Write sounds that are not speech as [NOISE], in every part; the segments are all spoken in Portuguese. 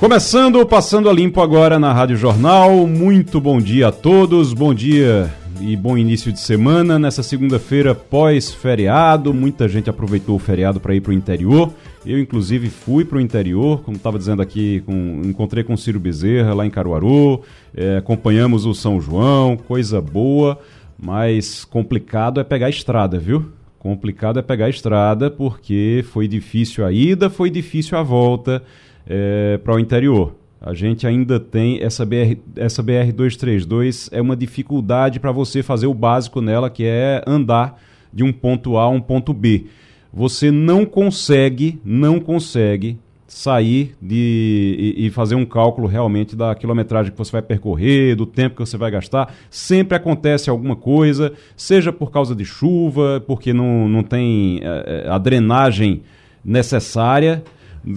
Começando Passando a Limpo agora na Rádio Jornal. Muito bom dia a todos. Bom dia e bom início de semana. Nessa segunda-feira, pós-feriado, muita gente aproveitou o feriado para ir para o interior. Eu, inclusive, fui para o interior, como estava dizendo aqui, com, encontrei com o Ciro Bezerra lá em Caruaru, é, acompanhamos o São João, coisa boa, mas complicado é pegar a estrada, viu? Complicado é pegar a estrada porque foi difícil a ida, foi difícil a volta é, para o interior. A gente ainda tem essa BR, essa BR 232 é uma dificuldade para você fazer o básico nela, que é andar de um ponto A a um ponto B. Você não consegue, não consegue sair de e, e, fazer um cálculo realmente da quilometragem que você vai percorrer, do tempo que você vai gastar. Sempre acontece alguma coisa, seja por causa de chuva, porque não, não tem é, a drenagem necessária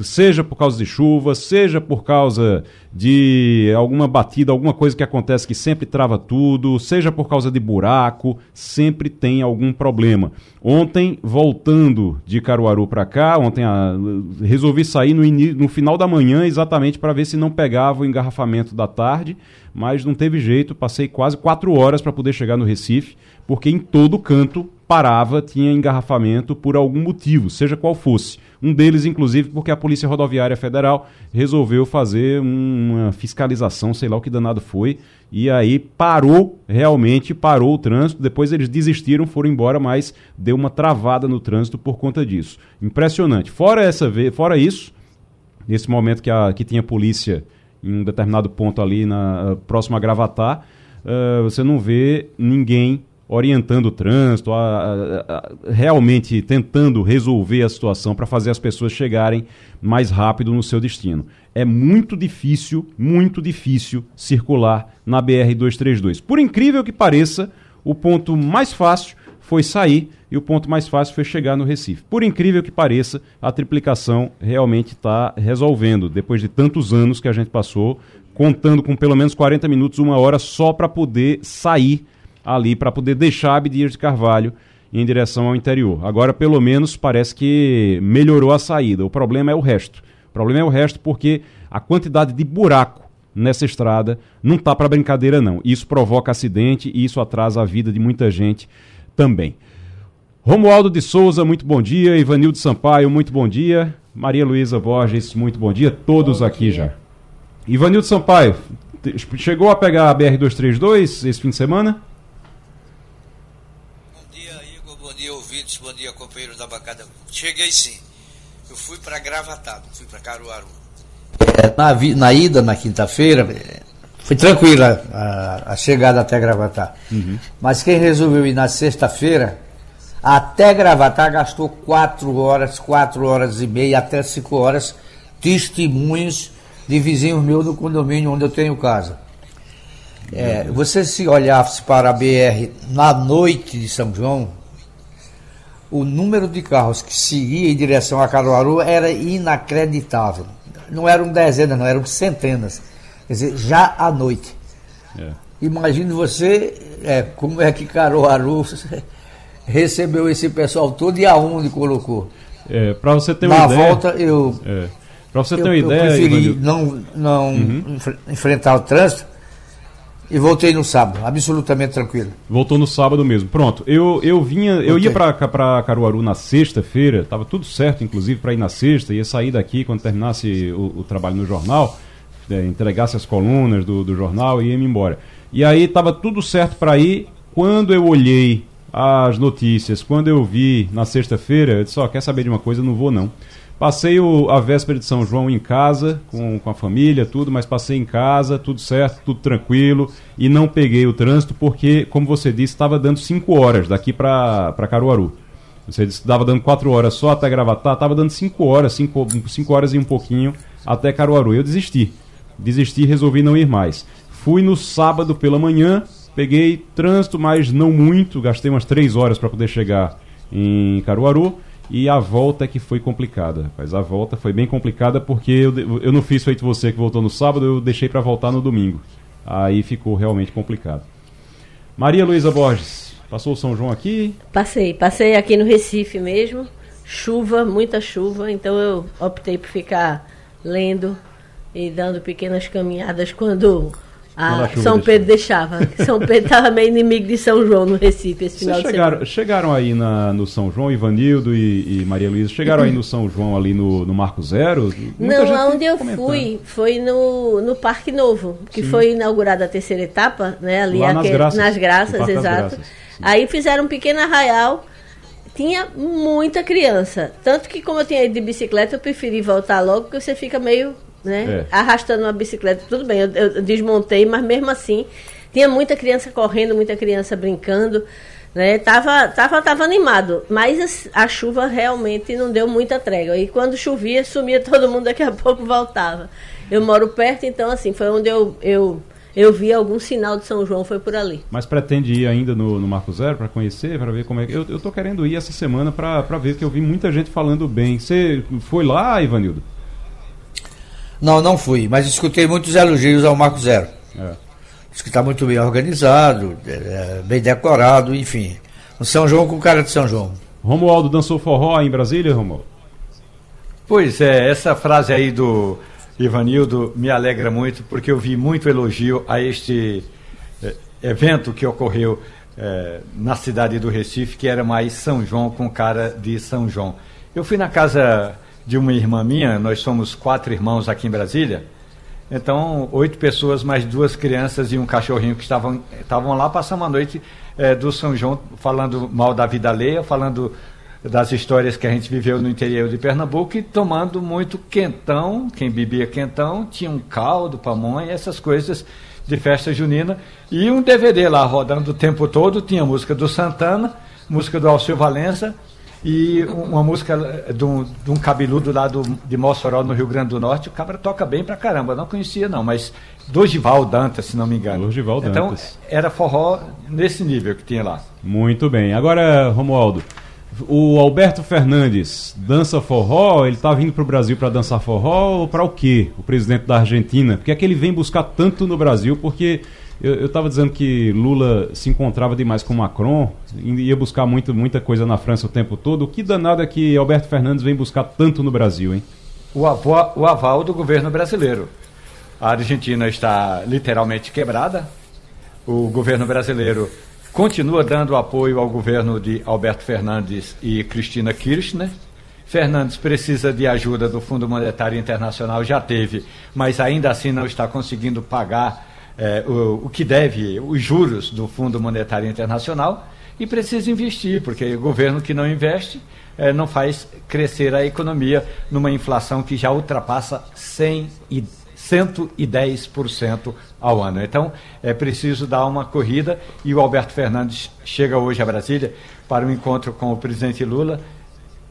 seja por causa de chuva, seja por causa de alguma batida, alguma coisa que acontece que sempre trava tudo, seja por causa de buraco, sempre tem algum problema. Ontem, voltando de Caruaru para cá, ontem ah, resolvi sair no, no final da manhã exatamente para ver se não pegava o engarrafamento da tarde, mas não teve jeito, passei quase quatro horas para poder chegar no Recife, porque em todo canto parava, tinha engarrafamento por algum motivo, seja qual fosse. Um deles, inclusive, porque a Polícia Rodoviária Federal resolveu fazer uma fiscalização, sei lá o que danado foi, e aí parou, realmente parou o trânsito. Depois eles desistiram, foram embora, mas deu uma travada no trânsito por conta disso. Impressionante. Fora, essa, fora isso, nesse momento que, a, que tinha polícia em um determinado ponto ali na, próximo a Gravatar, uh, você não vê ninguém orientando o trânsito, a, a, a, realmente tentando resolver a situação para fazer as pessoas chegarem mais rápido no seu destino. É muito difícil, muito difícil circular na BR-232. Por incrível que pareça, o ponto mais fácil foi sair e o ponto mais fácil foi chegar no Recife. Por incrível que pareça, a triplicação realmente está resolvendo, depois de tantos anos que a gente passou, contando com pelo menos 40 minutos, uma hora só para poder sair ali para poder deixar Abdias de Carvalho em direção ao interior. Agora, pelo menos, parece que melhorou a saída. O problema é o resto. O problema é o resto porque a quantidade de buraco nessa estrada não tá para brincadeira não. Isso provoca acidente e isso atrasa a vida de muita gente também. Romualdo de Souza, muito bom dia. Ivanildo Sampaio, muito bom dia. Maria Luísa Borges, muito bom dia. Todos bom aqui dia. já. Ivanildo Sampaio, chegou a pegar a BR-232 esse fim de semana? Ouvintes, bom dia, companheiro da bancada. Cheguei sim. Eu fui para Gravatado, fui para Caruaru. É, na, na, ida, na quinta-feira, foi tranquila a, a, chegada até Gravatar. Uhum. Mas quem resolveu ir na sexta-feira, até Gravatar, gastou quatro horas, quatro horas e meia, até cinco horas, testemunhos de vizinhos meus no condomínio onde eu tenho casa. É, você se olhasse para a BR na noite de São João, o número de carros que seguia em direção a Caruaru era inacreditável. Não eram dezenas, não, eram centenas. Quer dizer, já à noite. É. Imagine você é, como é que Caruaru [LAUGHS] recebeu esse pessoal todo e aonde colocou. É, para você ter uma Na ideia. Na volta eu. É. Para você ter uma ideia. Eu preferi não, não uhum. enfrentar o trânsito e voltei no sábado, absolutamente tranquilo. Voltou no sábado mesmo. Pronto, eu, eu vinha, eu ia para Caruaru na sexta-feira, tava tudo certo, inclusive, para ir na sexta, ia sair daqui quando terminasse o, o trabalho no jornal, é, entregasse as colunas do, do jornal e ia me embora. E aí tava tudo certo para ir. Quando eu olhei as notícias, quando eu vi na sexta-feira, eu disse: Ó, oh, quer saber de uma coisa? Não vou não. Passei o, a véspera de São João em casa, com, com a família, tudo, mas passei em casa, tudo certo, tudo tranquilo, e não peguei o trânsito porque, como você disse, estava dando 5 horas daqui para Caruaru. Você disse que estava dando 4 horas só até Gravatar, estava dando 5 horas, 5 horas e um pouquinho até Caruaru. Eu desisti. Desisti resolvi não ir mais. Fui no sábado pela manhã, Peguei trânsito, mas não muito, gastei umas três horas para poder chegar em Caruaru. E a volta é que foi complicada. Mas a volta foi bem complicada porque eu, eu não fiz feito você que voltou no sábado, eu deixei para voltar no domingo. Aí ficou realmente complicado. Maria Luísa Borges, passou o São João aqui? Passei, passei aqui no Recife mesmo. Chuva, muita chuva, então eu optei por ficar lendo e dando pequenas caminhadas quando ah, [LAUGHS] São Pedro deixava. São Pedro estava meio inimigo de São João no Recife esse final chegaram, de semana. Chegaram aí na, no São João, Ivanildo e, e Maria Luísa, chegaram aí no São João, ali no, no Marco Zero? Muita Não, onde eu fui foi no, no Parque Novo, que Sim. foi inaugurada a terceira etapa, né? Ali Lá nas Graças. Nas Graças, exato. Graças. Aí fizeram um pequeno arraial tinha muita criança. Tanto que, como eu tinha ido de bicicleta, eu preferi voltar logo, porque você fica meio né? É. Arrastando uma bicicleta, tudo bem, eu, eu, desmontei, mas mesmo assim tinha muita criança correndo, muita criança brincando, né? Tava, tava, tava animado, mas a, a chuva realmente não deu muita trégua. E quando chovia, sumia [LAUGHS] todo mundo, daqui a pouco voltava. Eu moro perto, então assim, foi onde eu, eu eu vi algum sinal de São João, foi por ali. Mas pretende ir ainda no, no Marco Zero para conhecer, para ver como é que. Eu, eu tô querendo ir essa semana para ver, que eu vi muita gente falando bem. Você foi lá, Ivanildo? Não, não fui, mas escutei muitos elogios ao Marco Zero. É. Diz que está muito bem organizado, é, bem decorado, enfim. Um São João com cara de São João. Romualdo dançou forró em Brasília, Romualdo? Pois é, essa frase aí do Ivanildo me alegra muito, porque eu vi muito elogio a este é, evento que ocorreu é, na cidade do Recife, que era mais São João com cara de São João. Eu fui na casa de uma irmã minha, nós somos quatro irmãos aqui em Brasília. Então, oito pessoas, mais duas crianças e um cachorrinho que estavam, estavam lá passando uma noite é, do São João, falando mal da vida alheia, falando das histórias que a gente viveu no interior de Pernambuco e tomando muito quentão. Quem bebia quentão tinha um caldo, pamonha, essas coisas de festa junina. E um DVD lá rodando o tempo todo, tinha música do Santana, música do Alceu Valença e uma música de um, de um cabeludo lá do, de Mossoró, no Rio Grande do Norte. O cabra toca bem pra caramba, não conhecia não, mas Dorival Dantas, se não me engano. Dorival então, Dantas. Então, era forró nesse nível que tinha lá. Muito bem. Agora, Romualdo, o Alberto Fernandes dança forró, ele está vindo para o Brasil para dançar forró ou para o quê? O presidente da Argentina? Porque é que ele vem buscar tanto no Brasil, porque eu estava dizendo que Lula se encontrava demais com Macron, ia buscar muito, muita coisa na França o tempo todo. O que danado é que Alberto Fernandes vem buscar tanto no Brasil, hein? O, avó, o aval do governo brasileiro. A Argentina está literalmente quebrada. O governo brasileiro continua dando apoio ao governo de Alberto Fernandes e Cristina Kirchner. Fernandes precisa de ajuda do Fundo Monetário Internacional, já teve, mas ainda assim não está conseguindo pagar é, o, o que deve, os juros do Fundo Monetário Internacional e precisa investir, porque o governo que não investe é, não faz crescer a economia numa inflação que já ultrapassa 100 e 110% ao ano. Então, é preciso dar uma corrida e o Alberto Fernandes chega hoje a Brasília para um encontro com o presidente Lula,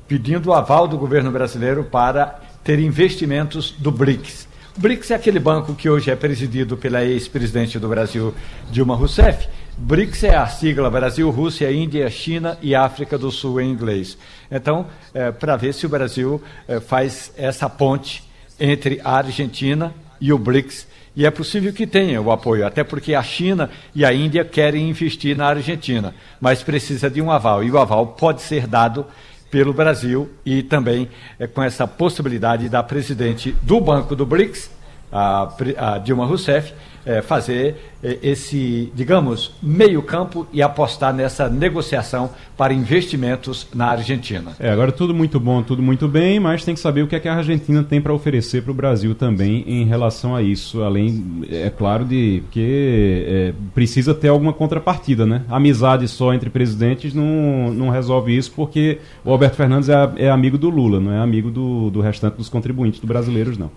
pedindo o aval do governo brasileiro para ter investimentos do BRICS. BRICS é aquele banco que hoje é presidido pela ex-presidente do Brasil, Dilma Rousseff. BRICS é a sigla Brasil, Rússia, Índia, China e África do Sul em inglês. Então, é, para ver se o Brasil é, faz essa ponte entre a Argentina e o BRICS. E é possível que tenha o apoio, até porque a China e a Índia querem investir na Argentina, mas precisa de um aval. E o aval pode ser dado pelo Brasil e também é, com essa possibilidade da presidente do Banco do BRICS, a, a Dilma Rousseff, é, fazer é, esse, digamos, meio-campo e apostar nessa negociação para investimentos na Argentina. É, agora tudo muito bom, tudo muito bem, mas tem que saber o que, é que a Argentina tem para oferecer para o Brasil também em relação a isso, além, é claro, de que é, precisa ter alguma contrapartida, né? Amizade só entre presidentes não, não resolve isso, porque o Alberto Fernandes é, é amigo do Lula, não é amigo do, do restante dos contribuintes do brasileiros, não.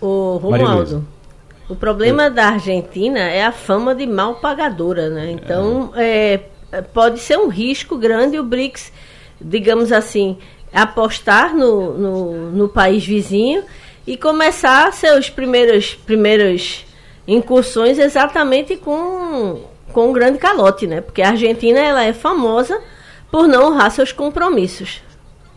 O Romualdo, o problema da Argentina é a fama de mal pagadora, né? Então, é. É, pode ser um risco grande o BRICS, digamos assim, apostar no, no, no país vizinho e começar seus primeiros primeiras incursões exatamente com com um grande calote, né? Porque a Argentina ela é famosa por não honrar seus compromissos.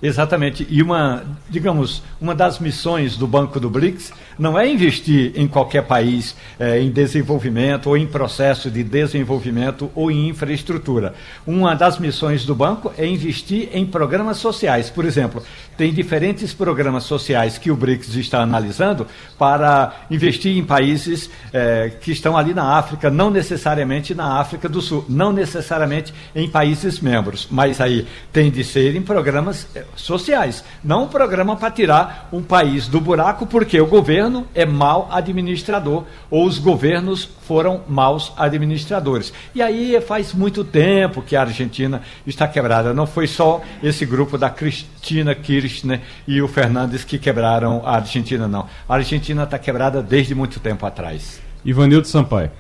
Exatamente. E uma, digamos, uma das missões do Banco do BRICS não é investir em qualquer país eh, em desenvolvimento ou em processo de desenvolvimento ou em infraestrutura. Uma das missões do banco é investir em programas sociais. Por exemplo, tem diferentes programas sociais que o BRICS está analisando para investir em países eh, que estão ali na África, não necessariamente na África do Sul, não necessariamente em países membros, mas aí tem de ser em programas eh, sociais, não um programa para tirar um país do buraco porque o governo é mau administrador ou os governos foram maus administradores. E aí faz muito tempo que a Argentina está quebrada. Não foi só esse grupo da Cristina Kirchner e o Fernandes que quebraram a Argentina, não. A Argentina está quebrada desde muito tempo atrás. Ivanildo Sampaio.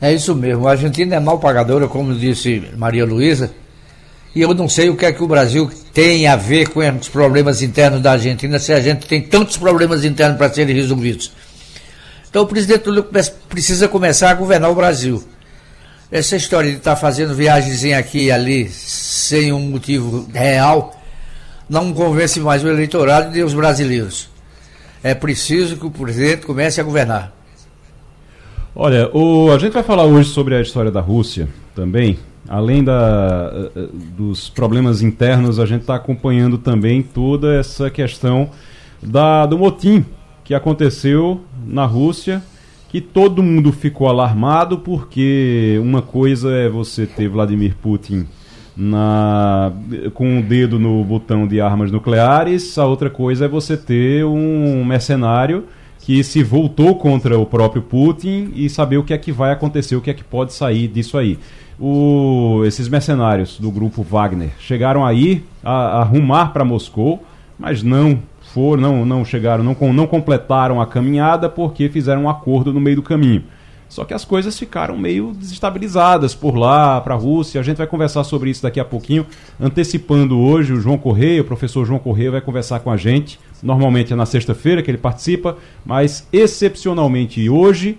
É isso mesmo. A Argentina é mal pagadora, como disse Maria Luísa. E eu não sei o que é que o Brasil tem a ver com os problemas internos da Argentina, se a gente tem tantos problemas internos para serem resolvidos. Então o presidente Lula precisa começar a governar o Brasil. Essa história de estar tá fazendo viagens aqui e ali sem um motivo real não convence mais o eleitorado e os brasileiros. É preciso que o presidente comece a governar. Olha, o, a gente vai falar hoje sobre a história da Rússia também, além da, eh, eh, dos problemas internos, a gente está acompanhando também toda essa questão da, do motim que aconteceu na Rússia, que todo mundo ficou alarmado, porque uma coisa é você ter Vladimir Putin na, com o um dedo no botão de armas nucleares, a outra coisa é você ter um mercenário que se voltou contra o próprio Putin e saber o que é que vai acontecer, o que é que pode sair disso aí o, esses mercenários do grupo Wagner chegaram aí a, a rumar para Moscou, mas não foram, não, não chegaram, não, não completaram a caminhada porque fizeram um acordo no meio do caminho. Só que as coisas ficaram meio desestabilizadas por lá, para a Rússia. A gente vai conversar sobre isso daqui a pouquinho. Antecipando hoje, o João Correia, o professor João Correia, vai conversar com a gente. Normalmente é na sexta-feira que ele participa, mas excepcionalmente hoje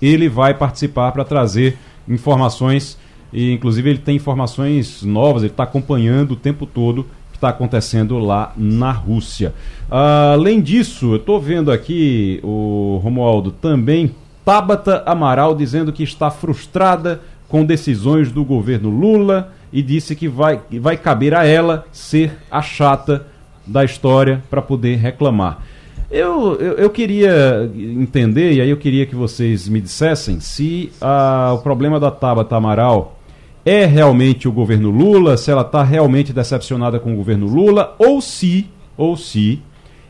ele vai participar para trazer informações e inclusive ele tem informações novas, ele está acompanhando o tempo todo o que está acontecendo lá na Rússia. Uh, além disso, eu estou vendo aqui o Romualdo também Tabata Amaral dizendo que está frustrada com decisões do governo Lula e disse que vai, vai caber a ela ser a chata da história para poder reclamar. Eu, eu, eu, queria entender, e aí eu queria que vocês me dissessem se ah, o problema da Tabata Amaral é realmente o governo Lula, se ela está realmente decepcionada com o governo Lula, ou se, ou se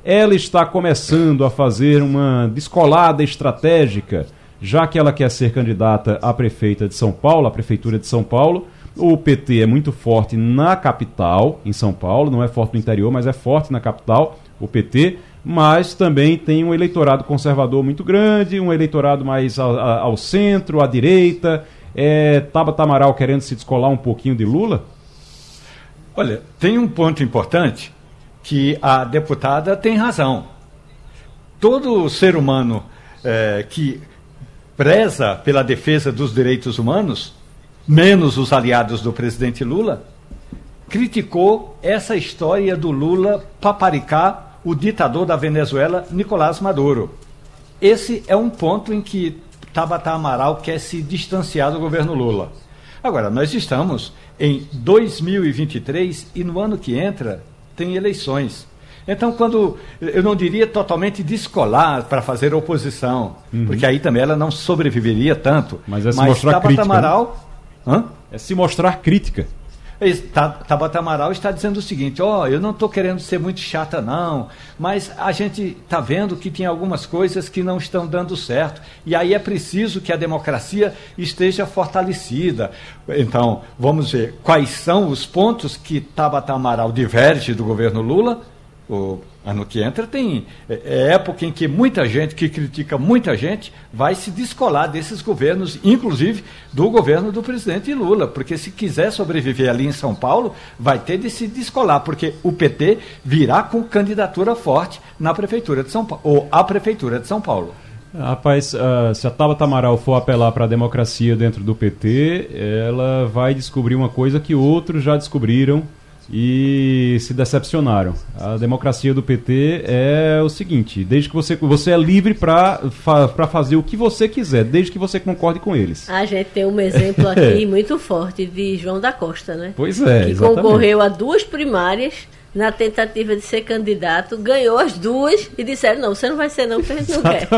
ela está começando a fazer uma descolada estratégica, já que ela quer ser candidata a prefeita de São Paulo, a prefeitura de São Paulo. O PT é muito forte na capital, em São Paulo, não é forte no interior, mas é forte na capital, o PT, mas também tem um eleitorado conservador muito grande, um eleitorado mais ao, ao centro, à direita, é, Tabata Amaral querendo se descolar um pouquinho de Lula? Olha, tem um ponto importante que a deputada tem razão. Todo ser humano é, que preza pela defesa dos direitos humanos, menos os aliados do presidente Lula, criticou essa história do Lula paparicar o ditador da Venezuela, Nicolás Maduro. Esse é um ponto em que Tabata Amaral quer se distanciar do governo Lula. Agora, nós estamos em 2023 e no ano que entra tem eleições. Então, quando eu não diria totalmente descolar para fazer oposição, uhum. porque aí também ela não sobreviveria tanto. Mas é se Mas mostrar Tabata crítica. Né? Amaral, né? É se mostrar crítica. Tabata Amaral está dizendo o seguinte: ó, oh, eu não estou querendo ser muito chata, não, mas a gente está vendo que tem algumas coisas que não estão dando certo. E aí é preciso que a democracia esteja fortalecida. Então, vamos ver quais são os pontos que Tabata Amaral diverge do governo Lula. O Ano que entra tem é, é época em que muita gente que critica muita gente vai se descolar desses governos, inclusive do governo do presidente Lula, porque se quiser sobreviver ali em São Paulo, vai ter de se descolar, porque o PT virá com candidatura forte na prefeitura de São Paulo, ou a prefeitura de São Paulo. Rapaz, uh, se a Tabata Amaral for apelar para a democracia dentro do PT, ela vai descobrir uma coisa que outros já descobriram e se decepcionaram. A democracia do PT é o seguinte: desde que você, você é livre para fa, fazer o que você quiser, desde que você concorde com eles. A gente tem um exemplo [LAUGHS] aqui muito forte de João da Costa, né? Pois é. Que exatamente. concorreu a duas primárias na tentativa de ser candidato, ganhou as duas e disseram: não, você não vai ser, não, porque a gente não quer.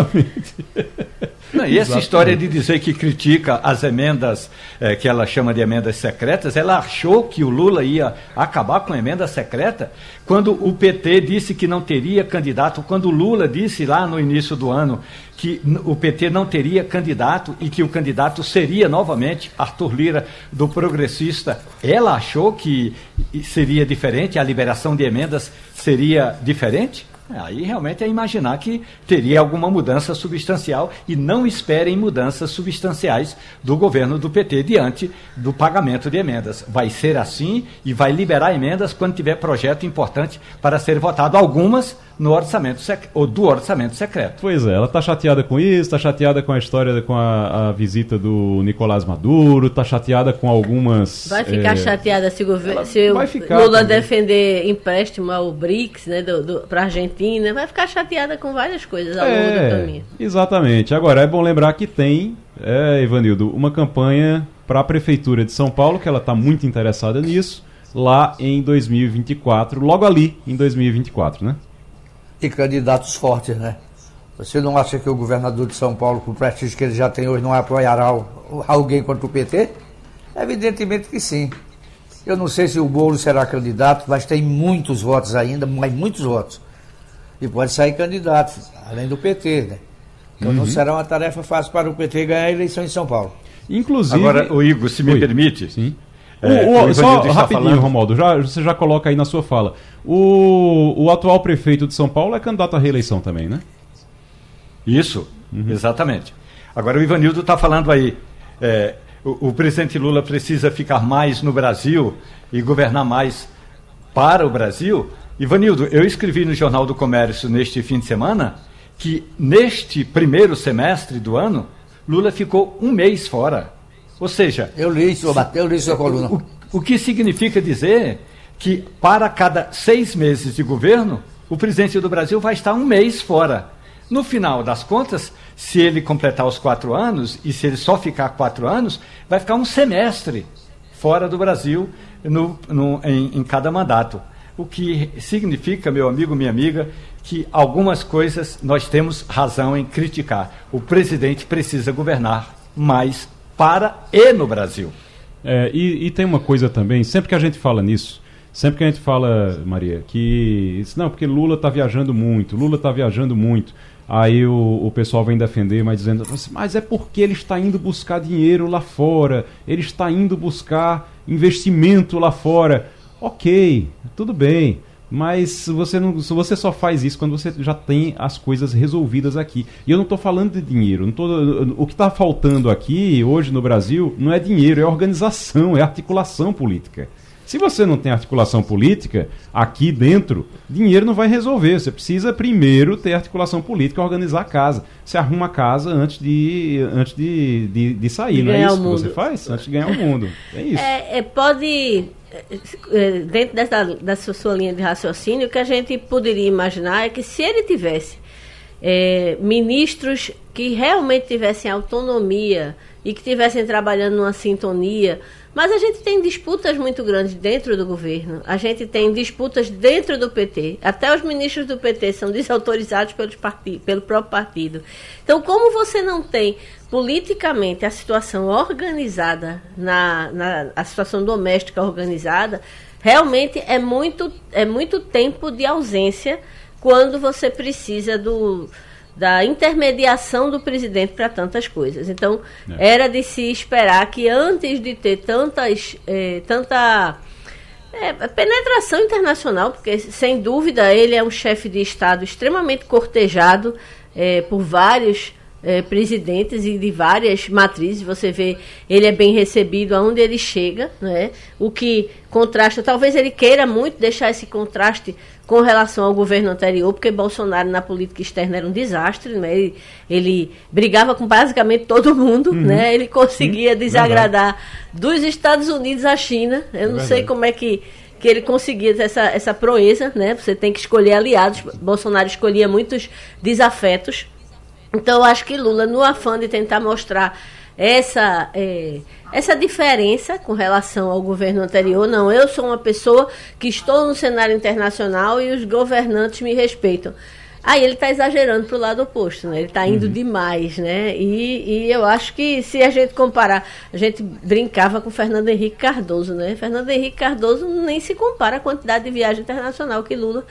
Não, e essa história de dizer que critica as emendas eh, que ela chama de emendas secretas, ela achou que o Lula ia acabar com a emenda secreta quando o PT disse que não teria candidato, quando o Lula disse lá no início do ano que o PT não teria candidato e que o candidato seria novamente Arthur Lira do Progressista. Ela achou que seria diferente, a liberação de emendas seria diferente? Aí realmente é imaginar que teria alguma mudança substancial e não esperem mudanças substanciais do governo do PT diante do pagamento de emendas. Vai ser assim e vai liberar emendas quando tiver projeto importante para ser votado. Algumas no orçamento ou do orçamento secreto. Pois é, ela está chateada com isso, está chateada com a história com a, a, visita do Nicolás Maduro, está chateada com algumas. Vai ficar é... chateada se, o, se Lula também. defender empréstimo ao BRICS, né, para a Argentina, vai ficar chateada com várias coisas ao é, longo do caminho. Exatamente. Agora é bom lembrar que tem, é, Ivanildo, uma campanha para a prefeitura de São Paulo que ela está muito interessada nisso lá em 2024, logo ali em 2024, né? e candidatos fortes, né? Você não acha que o governador de São Paulo, com o prestígio que ele já tem hoje, não apoiará alguém contra o PT? Evidentemente que sim. Eu não sei se o Bolo será candidato, mas tem muitos votos ainda, mas muitos votos. E pode sair candidato, além do PT, né? Então uhum. não será uma tarefa fácil para o PT ganhar a eleição em São Paulo. Inclusive. Agora, o Igor, se me Oi. permite. Sim. É, o, o, só rapidinho, falando... Romualdo, já, você já coloca aí na sua fala. O, o atual prefeito de São Paulo é candidato à reeleição também, né? Isso, uhum. exatamente. Agora o Ivanildo está falando aí. É, o, o, presidente Lula precisa ficar mais no Brasil e governar mais para o Brasil. Ivanildo, eu escrevi no Jornal do Comércio neste fim de semana que neste primeiro semestre do ano, Lula ficou um mês fora. Ou seja. Eu li isso, eu li sua coluna. O, o que significa dizer que para cada seis meses de governo, o presidente do Brasil vai estar um mês fora. No final das contas, se ele completar os quatro anos, e se ele só ficar quatro anos, vai ficar um semestre fora do Brasil no, no, em, em cada mandato. O que significa, meu amigo, minha amiga, que algumas coisas nós temos razão em criticar. O presidente precisa governar mais para e no Brasil. É, e, e, tem uma coisa também, sempre que a gente fala nisso, sempre que a gente fala, Maria, que não, porque Lula está viajando muito, Lula está viajando muito. Aí o, o pessoal vem defender, mas dizendo, mas é porque ele está indo buscar dinheiro lá fora, ele está indo buscar investimento lá fora. Ok, tudo bem. Mas você, não, você só faz isso quando você já tem as coisas resolvidas aqui. E eu não estou falando de dinheiro. Não tô, o que está faltando aqui, hoje no Brasil, não é dinheiro, é organização, é articulação política. Se você não tem articulação política aqui dentro, dinheiro não vai resolver. Você precisa primeiro ter articulação política, organizar a casa. Você arruma a casa antes de, antes de, de, de sair, de não é isso que você faz? Antes de ganhar o mundo. É isso. É, é, pode é, dentro dessa, dessa sua linha de raciocínio, o que a gente poderia imaginar é que se ele tivesse é, ministros que realmente tivessem autonomia e que estivessem trabalhando numa sintonia, mas a gente tem disputas muito grandes dentro do governo, a gente tem disputas dentro do PT, até os ministros do PT são [LAUGHS] desautorizados pelo próprio partido. Então, como você não tem politicamente a situação organizada, na, na, a situação doméstica organizada, realmente é muito, é muito tempo de ausência quando você precisa do, da intermediação do presidente para tantas coisas. Então, é. era de se esperar que antes de ter tantas, é, tanta é, penetração internacional, porque sem dúvida ele é um chefe de Estado extremamente cortejado é, por vários é, presidentes e de várias matrizes. Você vê, ele é bem recebido aonde ele chega, né? o que contrasta. Talvez ele queira muito deixar esse contraste com relação ao governo anterior, porque Bolsonaro na política externa era um desastre, né? ele, ele brigava com basicamente todo mundo, uhum. né? ele conseguia desagradar dos Estados Unidos à China. Eu é não verdade. sei como é que que ele conseguia essa, essa proeza, né? Você tem que escolher aliados. Bolsonaro escolhia muitos desafetos. Então, eu acho que Lula, no afã de tentar mostrar essa, é, essa diferença com relação ao governo anterior, não, eu sou uma pessoa que estou no cenário internacional e os governantes me respeitam. Aí ele está exagerando para o lado oposto, né? Ele está indo uhum. demais, né? E, e, eu acho que se a gente comparar, a gente brincava com Fernando Henrique Cardoso, né? Fernando Henrique Cardoso nem se compara a quantidade de viagem internacional que Lula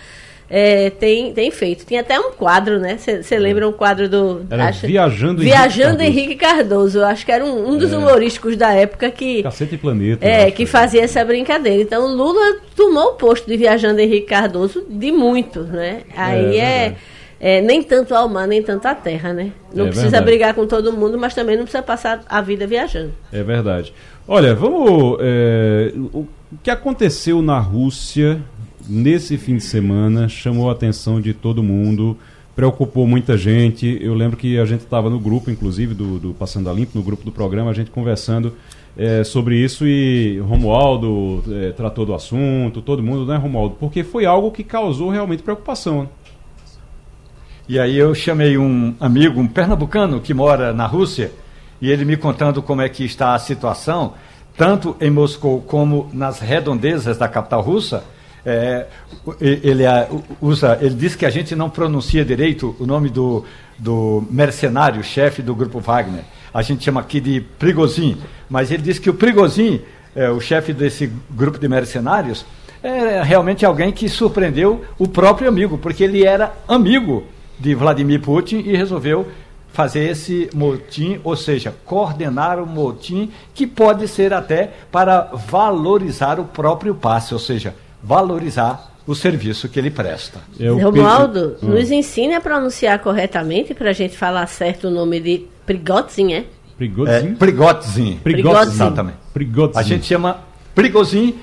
é, tem, tem feito. Tinha até um quadro, né? Você lembra um quadro do. Era acho, Viajando, Viajando Henrique Cardoso. Acho que era um, um dos é. humorísticos da época que. Cacete e Planeta. É, que fazia essa brincadeira. Então Lula tomou o posto de Viajando Henrique Cardoso de muito, né? Aí é. é, é nem tanto ao mar, nem tanto à terra, né? Não é precisa verdade. brigar com todo mundo, mas também não precisa passar a vida viajando. É verdade. Olha, vamos. É, o que aconteceu na Rússia nesse fim de semana chamou a atenção de todo mundo, preocupou muita gente. Eu lembro que a gente estava no grupo, inclusive, do, do, Passando a Limpo, no grupo do programa, a gente conversando é, sobre isso e Romualdo é, tratou do assunto, todo mundo, né, Romualdo? Porque foi algo que causou realmente preocupação. Né? E aí eu chamei um amigo, um pernambucano que mora na Rússia, e ele me contando como é que está a situação, tanto em Moscou como nas redondezas da capital russa, é, ele usa, ele diz que a gente não pronuncia direito o nome do, do mercenário, chefe do grupo Wagner. A gente chama aqui de Prigozhin, mas ele diz que o Prigozhin, é, o chefe desse grupo de mercenários, é realmente alguém que surpreendeu o próprio amigo, porque ele era amigo de Vladimir Putin e resolveu fazer esse motim, ou seja, coordenar o motim que pode ser até para valorizar o próprio passe, ou seja, valorizar o serviço que ele presta. Eu Romualdo, nos ensine a pronunciar corretamente para a gente falar certo o nome de Prigozhin, é? Prigozhin? É, Prigozhin. Prigozhin. Exatamente. Prigozhin. A gente chama Prigozhin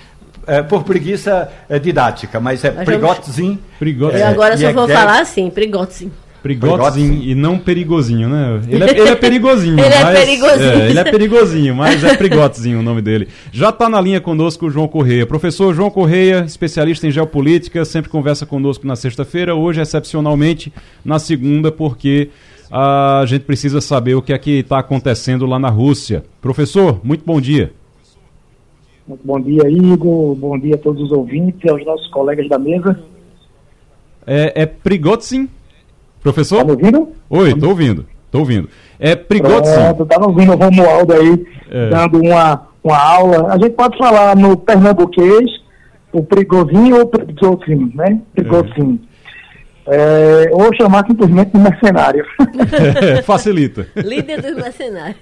é, por preguiça é, didática, mas é Prigozhin. Prigozhin. Eu agora só vou é falar assim, Prigozhin. Perigozinho e não perigosinho, né? Ele é, ele é [LAUGHS] perigosinho. ele é mas, é perigosinho. É, ele é perigosinho, mas é prigotezinho o nome dele. Já está na linha conosco o João Correia. Professor João Correia, especialista em geopolítica, sempre conversa conosco na sexta-feira, hoje excepcionalmente na segunda, porque a gente precisa saber o que é que está acontecendo lá na Rússia. Professor, muito bom dia. Muito bom dia, Igor. Bom dia a todos os ouvintes, aos nossos colegas da mesa. É, é? Professor? Tá me ouvindo? Oi, tô ouvindo, tô ouvindo. É Prigozhin. Pronto, tava ouvindo o Romualdo aí, é. dando uma, uma aula. A gente pode falar no pernambuquês, o Prigozhin ou Prigozhin, né? Prigozhin. É. É, ou chamar simplesmente de mercenário. É, [LAUGHS] [LAUGHS] facilita. Líder dos mercenários.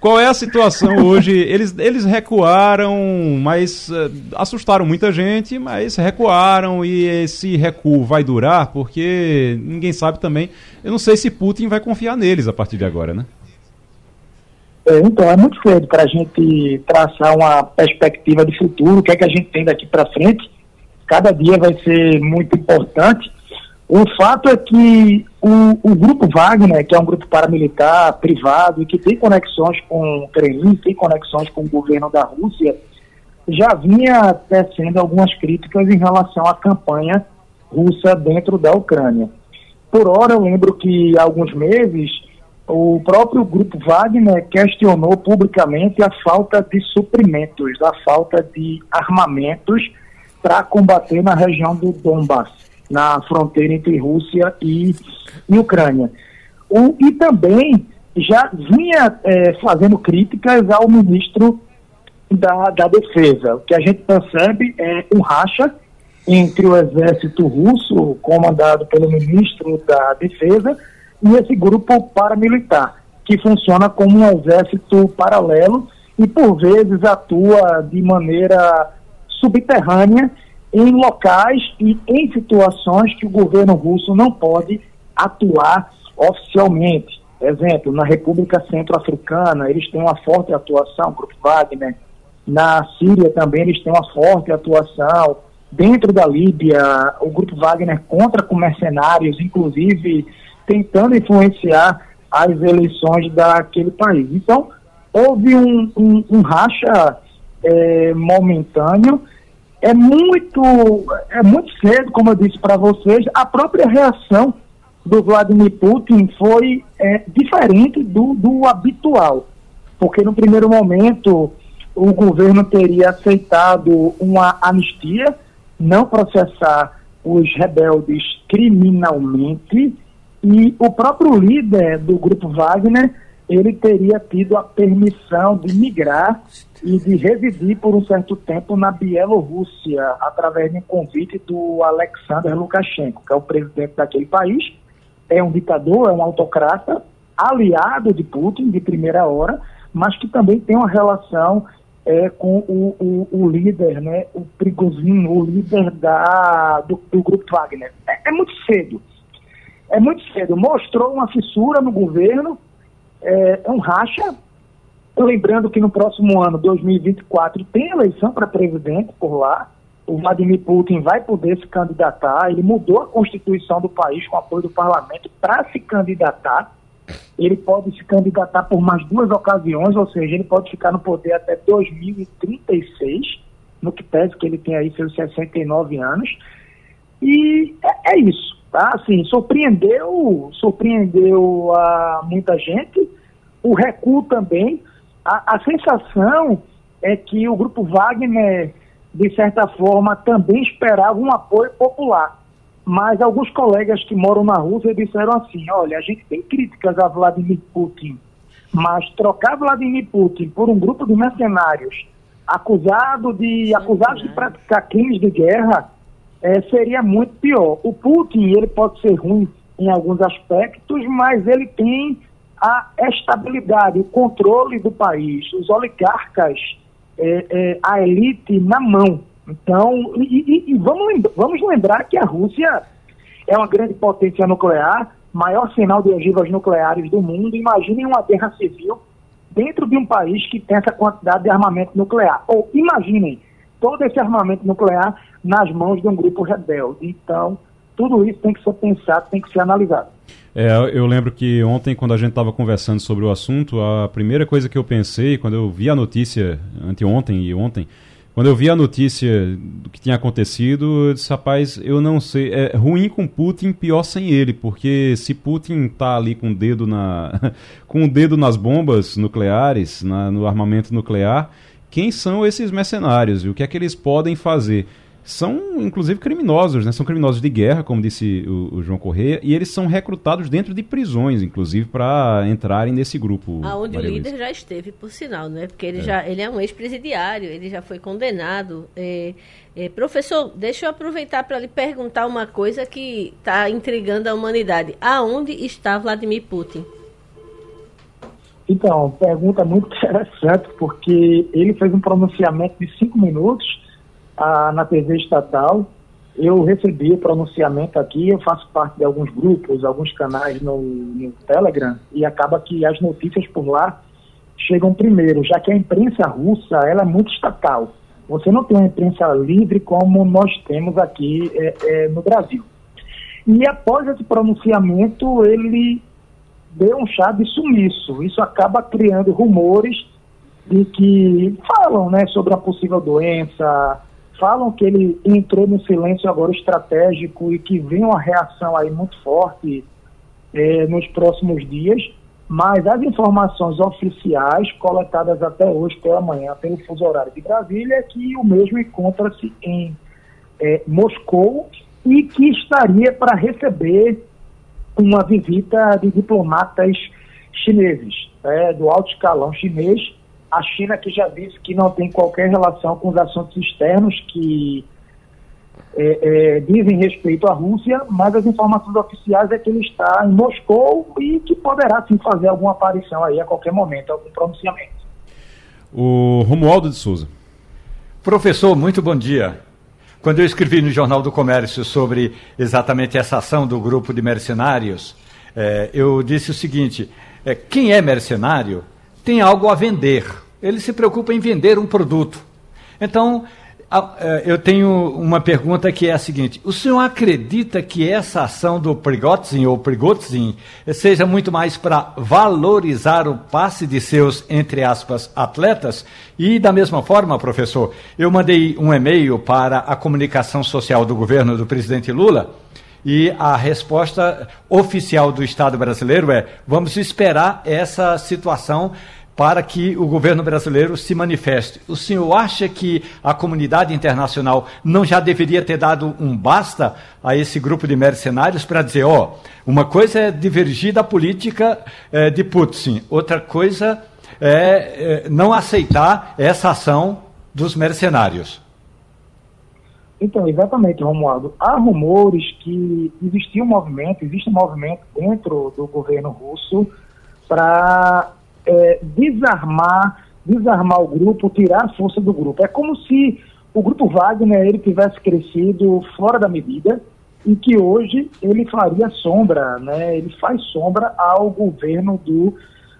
Qual é a situação hoje? Eles, eles recuaram, mas uh, assustaram muita gente, mas recuaram e esse recuo vai durar porque ninguém sabe também. Eu não sei se Putin vai confiar neles a partir de agora, né? É, então, é muito cedo para a gente traçar uma perspectiva de futuro, o que é que a gente tem daqui para frente. Cada dia vai ser muito importante o fato é que o, o, grupo Wagner, que é um grupo paramilitar privado e que tem conexões com o Kremlin, tem conexões com o governo da Rússia, já vinha tecendo algumas críticas em relação à campanha russa dentro da Ucrânia. Por hora, eu lembro que há alguns meses o próprio grupo Wagner questionou publicamente a falta de suprimentos, a falta de armamentos para combater na região do Donbass na fronteira entre Rússia e, e Ucrânia. O, e também já vinha é, fazendo críticas ao ministro da, da Defesa. O que a gente percebe é um racha entre o exército russo, comandado pelo ministro da Defesa, e esse grupo paramilitar, que funciona como um exército paralelo e, por vezes, atua de maneira subterrânea em locais e em situações que o governo russo não pode atuar oficialmente. Exemplo, na República Centro-Africana, eles têm uma forte atuação, Grupo Wagner. Na Síria também eles têm uma forte atuação. Dentro da Líbia, o Grupo Wagner contra com mercenários, inclusive tentando influenciar as eleições daquele país. Então, houve um, um, um racha é, momentâneo. É muito, é muito cedo, como eu disse para vocês, a própria reação do Vladimir Putin foi é, diferente do, do habitual, porque no primeiro momento o governo teria aceitado uma anistia, não processar os rebeldes criminalmente, e o próprio líder do grupo Wagner, ele teria tido a permissão de migrar e de residir por um certo tempo na Bielorrússia, através de um convite do Alexander Lukashenko, que é o presidente daquele país, é um ditador, é um autocrata, aliado de Putin de primeira hora, mas que também tem uma relação é, com o, o, o, líder, né, o Prigozhin, o líder da, do, do grupo Wagner. É, é, muito cedo. É muito cedo. Mostrou uma fissura no governo, é, um racha. Lembrando que no próximo ano, 2024, tem eleição para presidente por lá o Vladimir Putin vai poder se candidatar. Ele mudou a constituição do país com apoio do parlamento para se candidatar. Ele pode se candidatar por mais duas ocasiões, ou seja, ele pode ficar no poder até 2036, no que pese que ele tem aí seus 69 anos. E é, é isso, tá? Assim, surpreendeu, surpreendeu a muita gente. O recuo também. A, a sensação é que o grupo Wagner de certa forma, também esperava um apoio popular. Mas alguns colegas que moram na Rússia disseram assim: olha, a gente tem críticas a Vladimir Putin, mas trocar Vladimir Putin por um grupo de mercenários acusado de, acusados de praticar crimes de guerra é, seria muito pior. O Putin ele pode ser ruim em alguns aspectos, mas ele tem a estabilidade, o controle do país. Os oligarcas é, é, a elite na mão. Então, e, e, e vamos, vamos lembrar que a Rússia é uma grande potência nuclear, maior sinal de ogivas nucleares do mundo. Imaginem uma guerra civil dentro de um país que tem essa quantidade de armamento nuclear. Ou imaginem todo esse armamento nuclear nas mãos de um grupo rebelde. Então, tudo isso tem que ser pensado, tem que ser analisado. É, eu lembro que ontem, quando a gente estava conversando sobre o assunto, a primeira coisa que eu pensei, quando eu vi a notícia, anteontem e ontem, quando eu vi a notícia do que tinha acontecido, eu disse, rapaz, eu não sei, é ruim com Putin, pior sem ele, porque se Putin tá ali com o dedo na [LAUGHS] com o dedo nas bombas nucleares, na, no armamento nuclear, quem são esses mercenários e o que é que eles podem fazer? são inclusive criminosos, né? São criminosos de guerra, como disse o, o João Correia, e eles são recrutados dentro de prisões, inclusive, para entrarem nesse grupo. Aonde o líder Luiz. já esteve, por sinal, né? Porque ele é. já ele é um ex-presidiário, ele já foi condenado. É, é, professor, deixa eu aproveitar para lhe perguntar uma coisa que está intrigando a humanidade. Aonde está Vladimir Putin? Então, pergunta muito [LAUGHS] interessante, porque ele fez um pronunciamento de cinco minutos a, na TV estatal. Eu recebi o pronunciamento aqui, eu faço parte de alguns grupos, alguns canais no, no Telegram, e acaba que as notícias por lá chegam primeiro, já que a imprensa russa ela é muito estatal. Você não tem uma imprensa livre como nós temos aqui é, é, no Brasil. E após esse pronunciamento, ele deu um chá de sumiço. Isso acaba criando rumores de que falam né, sobre a possível doença, falam que ele entrou no silêncio agora estratégico e que vem uma reação aí muito forte é, nos próximos dias, mas as informações oficiais coletadas até hoje pela manhã pelo fuso horário de Brasília é que o mesmo encontra-se em é, Moscou e que estaria para receber uma visita de diplomatas chineses, é, do alto escalão chinês, a China que já disse que não tem qualquer relação com os assuntos externos que é, é, dizem respeito à Rússia, mas as informações oficiais é que ele está em Moscou e que poderá sim fazer alguma aparição aí a qualquer momento, algum pronunciamento. O Romualdo de Souza. Professor, muito bom dia. Quando eu escrevi no Jornal do Comércio sobre exatamente essa ação do grupo de mercenários, é, eu disse o seguinte: é, quem é mercenário tem algo a vender. Ele se preocupa em vender um produto. Então, eu tenho uma pergunta que é a seguinte: o senhor acredita que essa ação do Prigozhin ou Prigozhin seja muito mais para valorizar o passe de seus, entre aspas, atletas? E da mesma forma, professor, eu mandei um e-mail para a comunicação social do governo do presidente Lula. E a resposta oficial do Estado brasileiro é: vamos esperar essa situação para que o governo brasileiro se manifeste. O senhor acha que a comunidade internacional não já deveria ter dado um basta a esse grupo de mercenários para dizer, ó, oh, uma coisa é divergir da política eh, de Putin, outra coisa é, é não aceitar essa ação dos mercenários? Então, exatamente, Romualdo. Há rumores que existia um movimento, existe um movimento dentro do governo russo para é, desarmar, desarmar o grupo, tirar a força do grupo. É como se o grupo Wagner ele tivesse crescido fora da medida e que hoje ele faria sombra, né? Ele faz sombra ao governo do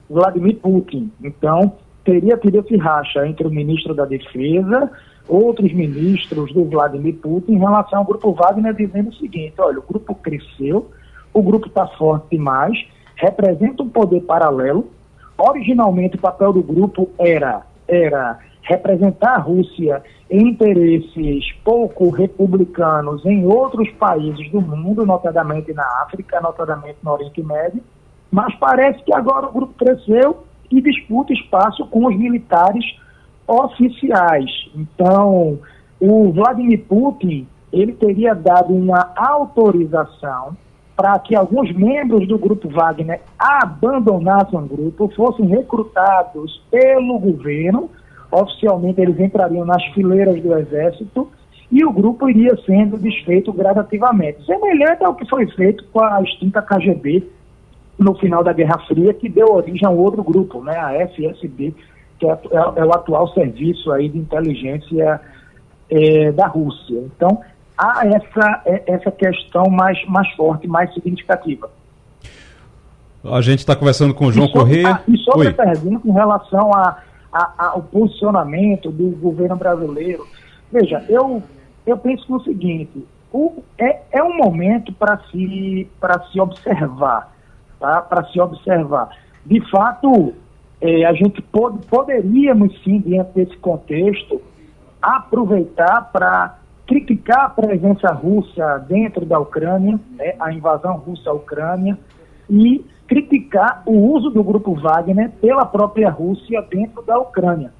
Vladimir Putin. Então, teria tido esse racha entre o ministro da Defesa, outros ministros do Vladimir Putin em relação ao grupo Wagner, dizendo o seguinte: olha, o grupo cresceu, o grupo está forte demais, representa um poder paralelo, Originalmente, o papel do grupo era, era representar a Rússia em interesses pouco republicanos em outros países do mundo, notadamente na África, notadamente no Oriente Médio, mas parece que agora o grupo cresceu e disputa espaço com os militares oficiais. Então, o Vladimir Putin, ele teria dado uma autorização para que alguns membros do grupo Wagner abandonassem o grupo, fossem recrutados pelo governo, oficialmente eles entrariam nas fileiras do exército e o grupo iria sendo desfeito gradativamente, semelhante ao que foi feito com a extinta KGB no final da Guerra Fria, que deu origem a um outro grupo, né, a FSB, que é, é, é o atual serviço aí de inteligência é, da Rússia. Então, há essa, é, essa questão mais, mais forte, mais significativa. A gente está conversando com o João e sobre, Corrêa. E sobre Oi. a pergunta em relação a, a, ao posicionamento do governo brasileiro. Veja, eu, eu penso no seguinte, o, é, é um momento para se, se observar, tá? para se observar. De fato, é, a gente pod, poderíamos sim, diante desse contexto, aproveitar para criticar a presença russa dentro da Ucrânia, né, a invasão russa à Ucrânia, e criticar o uso do grupo Wagner pela própria Rússia dentro da Ucrânia.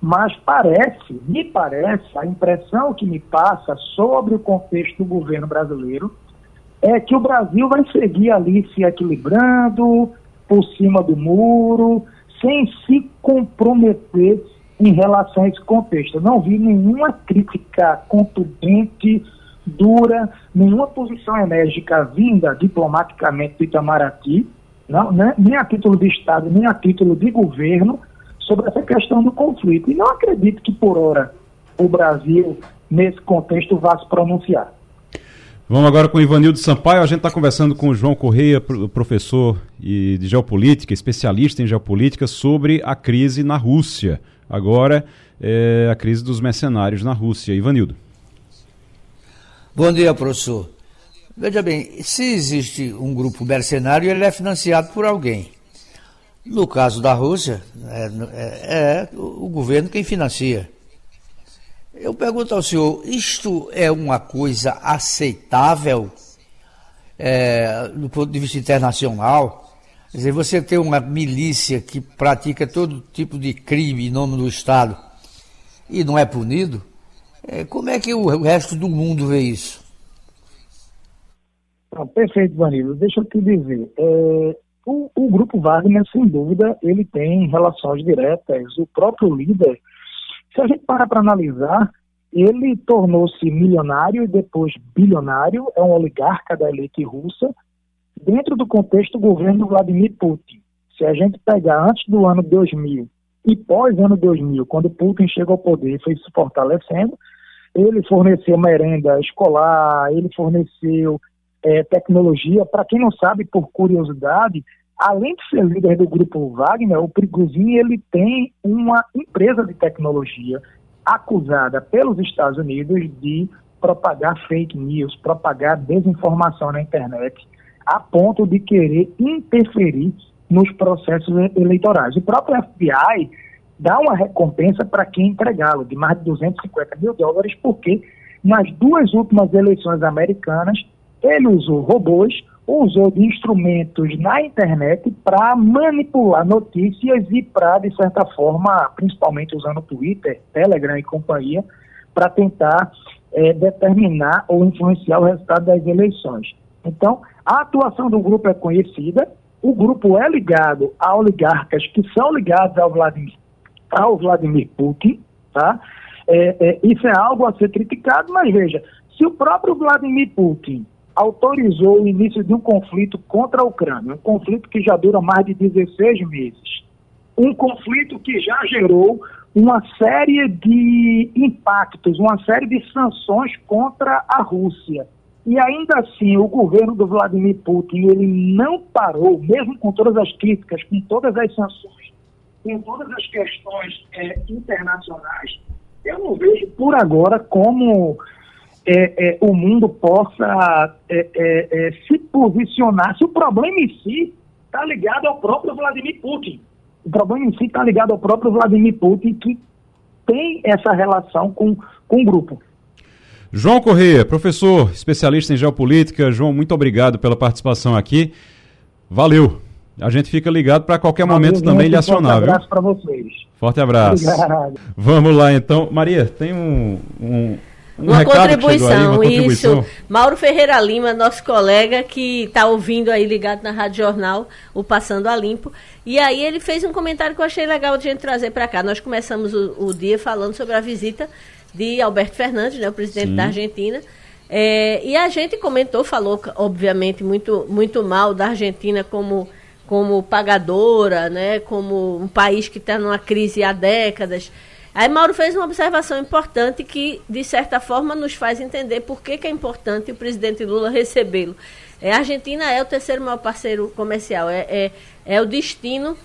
Mas parece, me parece, a impressão que me passa sobre o contexto do governo brasileiro é que o Brasil vai seguir ali se equilibrando por cima do muro, sem se comprometer em relação a esse contexto. Eu não vi nenhuma crítica contundente, dura, nenhuma posição enérgica vinda diplomaticamente do Itamaraty, não, né, nem a título de Estado, nem a título de governo, sobre essa questão do conflito. E não acredito que, por hora, o Brasil, nesse contexto, vá se pronunciar. Vamos agora com o Ivanildo Sampaio. A gente está conversando com o João Correia, professor de geopolítica, especialista em geopolítica, sobre a crise na Rússia. Agora, é a crise dos mercenários na Rússia. Ivanildo. Bom dia, professor. Veja bem, se existe um grupo mercenário, ele é financiado por alguém. No caso da Rússia, é, é, é o governo quem financia. Eu pergunto ao senhor, isto é uma coisa aceitável é, do ponto de vista internacional? Quer dizer, você tem uma milícia que pratica todo tipo de crime em nome do Estado e não é punido, é, como é que o resto do mundo vê isso? Não, perfeito, Vanilo. Deixa eu te dizer. É, o, o, Grupo Wagner, sem dúvida, ele tem relações diretas. O próprio líder, se a gente parar para analisar, ele tornou-se milionário e depois bilionário, é um oligarca da elite russa, dentro do contexto do governo Vladimir Putin. Se a gente pegar antes do ano 2000 e pós ano 2000, quando Putin chegou ao poder e foi se fortalecendo, ele forneceu merenda escolar, ele forneceu é, tecnologia. Para quem não sabe, por curiosidade, além de ser líder do grupo Wagner, o Prigozhin ele tem uma empresa de tecnologia acusada pelos Estados Unidos de propagar fake news, propagar desinformação na internet, a ponto de querer interferir nos processos eleitorais. O próprio FBI dá uma recompensa para quem entregá-lo, de mais de 250 mil dólares, porque nas duas últimas eleições americanas ele usou robôs, usou de instrumentos na internet para manipular notícias e para, de certa forma, principalmente usando Twitter, Telegram e companhia, para tentar é, determinar ou influenciar o resultado das eleições. Então, a atuação do grupo é conhecida, o grupo é ligado a oligarcas que são ligados ao Vladimir, ao Vladimir Putin, tá? É, é, isso é algo a ser criticado, mas veja, se o próprio Vladimir Putin autorizou o início de um conflito contra a Ucrânia, um conflito que já dura mais de 16 meses, um conflito que já gerou uma série de impactos, uma série de sanções contra a Rússia. E ainda assim, o governo do Vladimir Putin, ele não parou, mesmo com todas as críticas, com todas as sanções, com todas as questões é, internacionais, eu não vejo por agora como é, é, o mundo possa é, é, é, se posicionar. Se o problema em si está ligado ao próprio Vladimir Putin. O problema em si está ligado ao próprio Vladimir Putin, que tem essa relação com, com o grupo. João Correia, professor, especialista em geopolítica. João, muito obrigado pela participação aqui. Valeu. A gente fica ligado para qualquer Valeu, momento também lhe acionar. Forte abraço para vocês. Forte abraço. Obrigado. Vamos lá então. Maria, tem um, um um uma, contribuição, aí, uma isso. Mauro Ferreira Lima, nosso colega que está ouvindo aí ligado na Rádio Jornal, o Passando a Limpo. E aí ele fez um comentário que eu achei legal de a gente trazer para cá. Nós começamos o, o, dia falando sobre a visita de Alberto Fernandes, né, o presidente Sim. da Argentina. É, e a gente comentou, falou, obviamente, muito, muito mal da Argentina como, como pagadora, né, como um país que está numa crise há décadas. Aí Mauro fez uma observação importante que, de certa forma, nos faz entender por que, que é importante o presidente Lula recebê-lo. É, a Argentina é o terceiro maior parceiro comercial, é, é, é o destino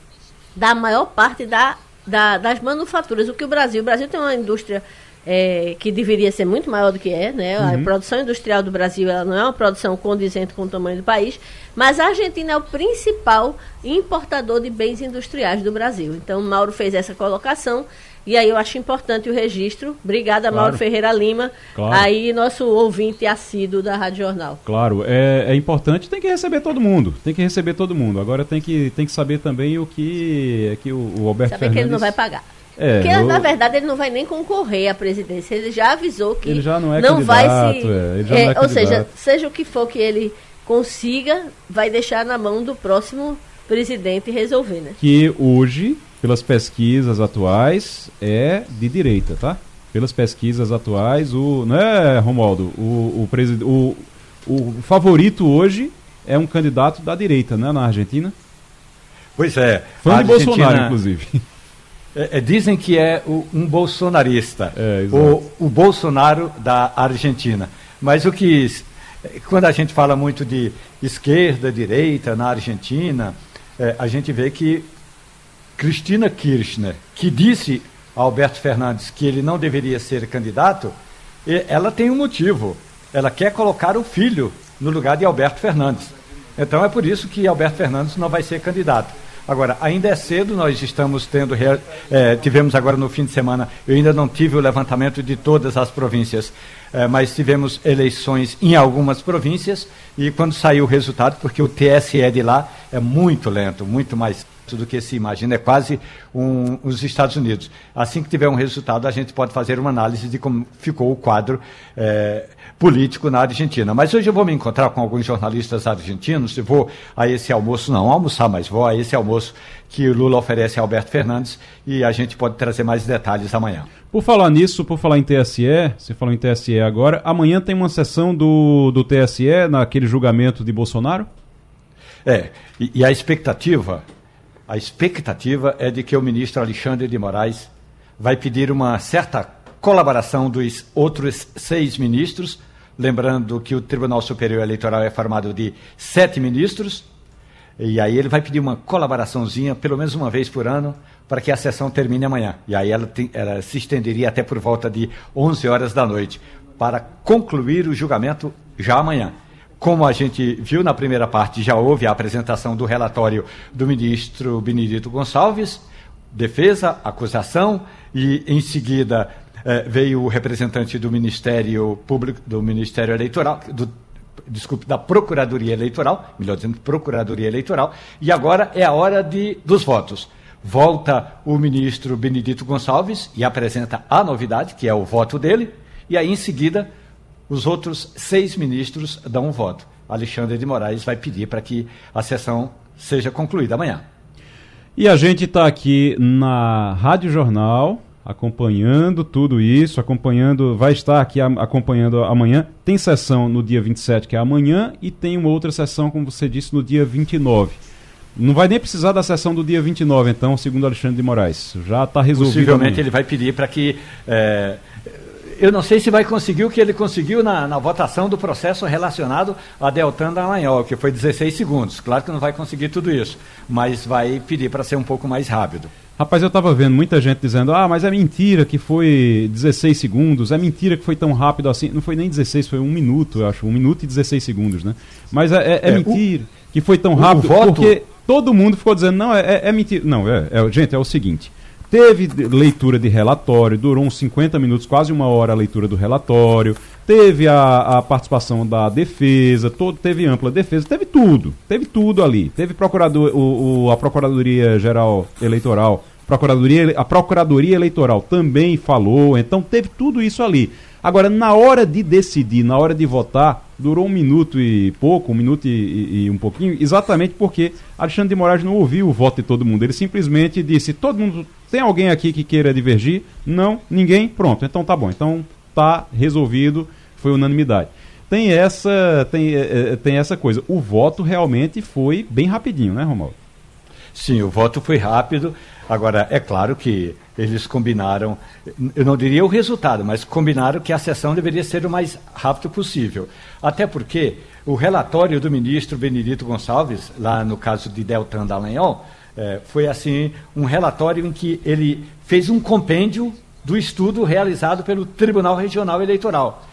da maior parte da, da, das manufaturas. O que o Brasil, o Brasil tem uma indústria é, que deveria ser muito maior do que é, né? Uhum. A produção industrial do Brasil ela não é uma produção condizente com o tamanho do país, mas a Argentina é o principal importador de bens industriais do Brasil. Então, Mauro fez essa colocação e aí eu acho importante o registro. Obrigada, claro. Mauro Ferreira Lima. Claro. Aí, nosso ouvinte assíduo da Rádio Jornal. Claro, é, é importante, tem que receber todo mundo. Tem que receber todo mundo. Agora tem que, tem que saber também o que, é que o, o Alberto Saber Fernandes... que ele não vai pagar. É, Porque, eu... na verdade, ele não vai nem concorrer à presidência. Ele já avisou que ele já não, é não vai se. É, é, é ou seja, seja o que for que ele consiga, vai deixar na mão do próximo presidente resolver, né? Que hoje pelas pesquisas atuais, é de direita, tá? Pelas pesquisas atuais, o. Né, Romualdo? O, o, o, o favorito hoje é um candidato da direita, né, na Argentina? Pois é. Fã de Bolsonaro, inclusive. É, é, dizem que é o, um bolsonarista, é, o, o Bolsonaro da Argentina. Mas o que. Quando a gente fala muito de esquerda, direita na Argentina, é, a gente vê que Cristina Kirchner, que disse a Alberto Fernandes que ele não deveria ser candidato, ela tem um motivo. Ela quer colocar o filho no lugar de Alberto Fernandes. Então é por isso que Alberto Fernandes não vai ser candidato. Agora, ainda é cedo, nós estamos tendo, é, tivemos agora no fim de semana, eu ainda não tive o levantamento de todas as províncias, é, mas tivemos eleições em algumas províncias e quando saiu o resultado, porque o TSE de lá é muito lento, muito mais do que se imagina, é quase um, os Estados Unidos. Assim que tiver um resultado, a gente pode fazer uma análise de como ficou o quadro é, político na Argentina. Mas hoje eu vou me encontrar com alguns jornalistas argentinos, e vou a esse almoço, não almoçar, mas vou a esse almoço que o Lula oferece a Alberto Fernandes e a gente pode trazer mais detalhes amanhã. Por falar nisso, por falar em TSE, você falou em TSE agora, amanhã tem uma sessão do, do TSE naquele julgamento de Bolsonaro? É, e, e a expectativa a expectativa é de que o ministro Alexandre de Moraes vai pedir uma certa colaboração dos outros seis ministros, lembrando que o Tribunal Superior Eleitoral é formado de sete ministros, E aí ele vai pedir uma colaboraçãozinha, pelo menos uma vez por ano, para que a sessão termine amanhã. E aí ela, tem, ela se estenderia até por volta de 11 horas da noite, para concluir o julgamento já amanhã. Como a gente viu na primeira parte, já houve a apresentação do relatório do ministro Benedito Gonçalves, defesa, acusação, e em seguida eh, veio o representante do Ministério Público, do Ministério Eleitoral, do desculpe, da Procuradoria Eleitoral, melhor dizendo, Procuradoria Eleitoral, e agora é a hora de, dos votos. Volta o ministro Benedito Gonçalves e apresenta a novidade, que é o voto dele, e aí em seguida os outros seis ministros dão um voto. Alexandre de Moraes vai pedir para que a sessão seja concluída amanhã. E a gente está aqui na Rádio Jornal, acompanhando tudo isso, acompanhando, vai estar aqui acompanhando amanhã. Tem sessão no dia 27, que é amanhã, e tem uma outra sessão, como você disse, no dia 29. Não vai nem precisar da sessão do dia 29, então, segundo Alexandre de Moraes. Já está resolvido. Possivelmente amanhã. ele vai pedir para que. É, eu não sei se vai conseguir o que ele conseguiu na, na votação do processo relacionado a Deltan Dallagnol, que foi 16 segundos. Claro que não vai conseguir tudo isso, mas vai pedir para ser um pouco mais rápido. Rapaz, eu estava vendo muita gente dizendo: ah, mas é mentira que foi 16 segundos, é mentira que foi tão rápido assim. Não foi nem 16, foi um minuto, eu acho, um minuto e 16 segundos, né? Mas é, é, é, é mentira o, que foi tão rápido, porque todo mundo ficou dizendo: não, é, é, é mentira. Não, é, gente, é o seguinte: teve leitura de relatório, durou uns 50 minutos, quase uma hora a leitura do relatório, teve a, a participação da defesa, todo, teve ampla defesa, teve tudo, teve tudo ali. Teve procurador, o, o, a Procuradoria Geral Eleitoral, Procuradoria, a Procuradoria Eleitoral também falou, então teve tudo isso ali. Agora, na hora de decidir, na hora de votar, durou um minuto e pouco, um minuto e, e, e, um pouquinho, exatamente porque Alexandre de Moraes não ouviu o voto de todo mundo. Ele simplesmente disse: todo mundo. Tem alguém aqui que queira divergir? Não, ninguém? Pronto, então tá bom. Então tá resolvido, foi unanimidade. Tem essa, tem, é, é, tem essa coisa. O voto realmente foi bem rapidinho, né, Romualdo? Sim, o voto foi rápido. Agora, é claro que eles combinaram, eu não diria o resultado, mas combinaram que a sessão deveria ser o mais rápido possível. Até porque o relatório do ministro Benedito Gonçalves, lá no caso de Deltan Dallagnol, é, foi assim um relatório em que ele fez um compêndio do estudo realizado pelo Tribunal Regional Eleitoral.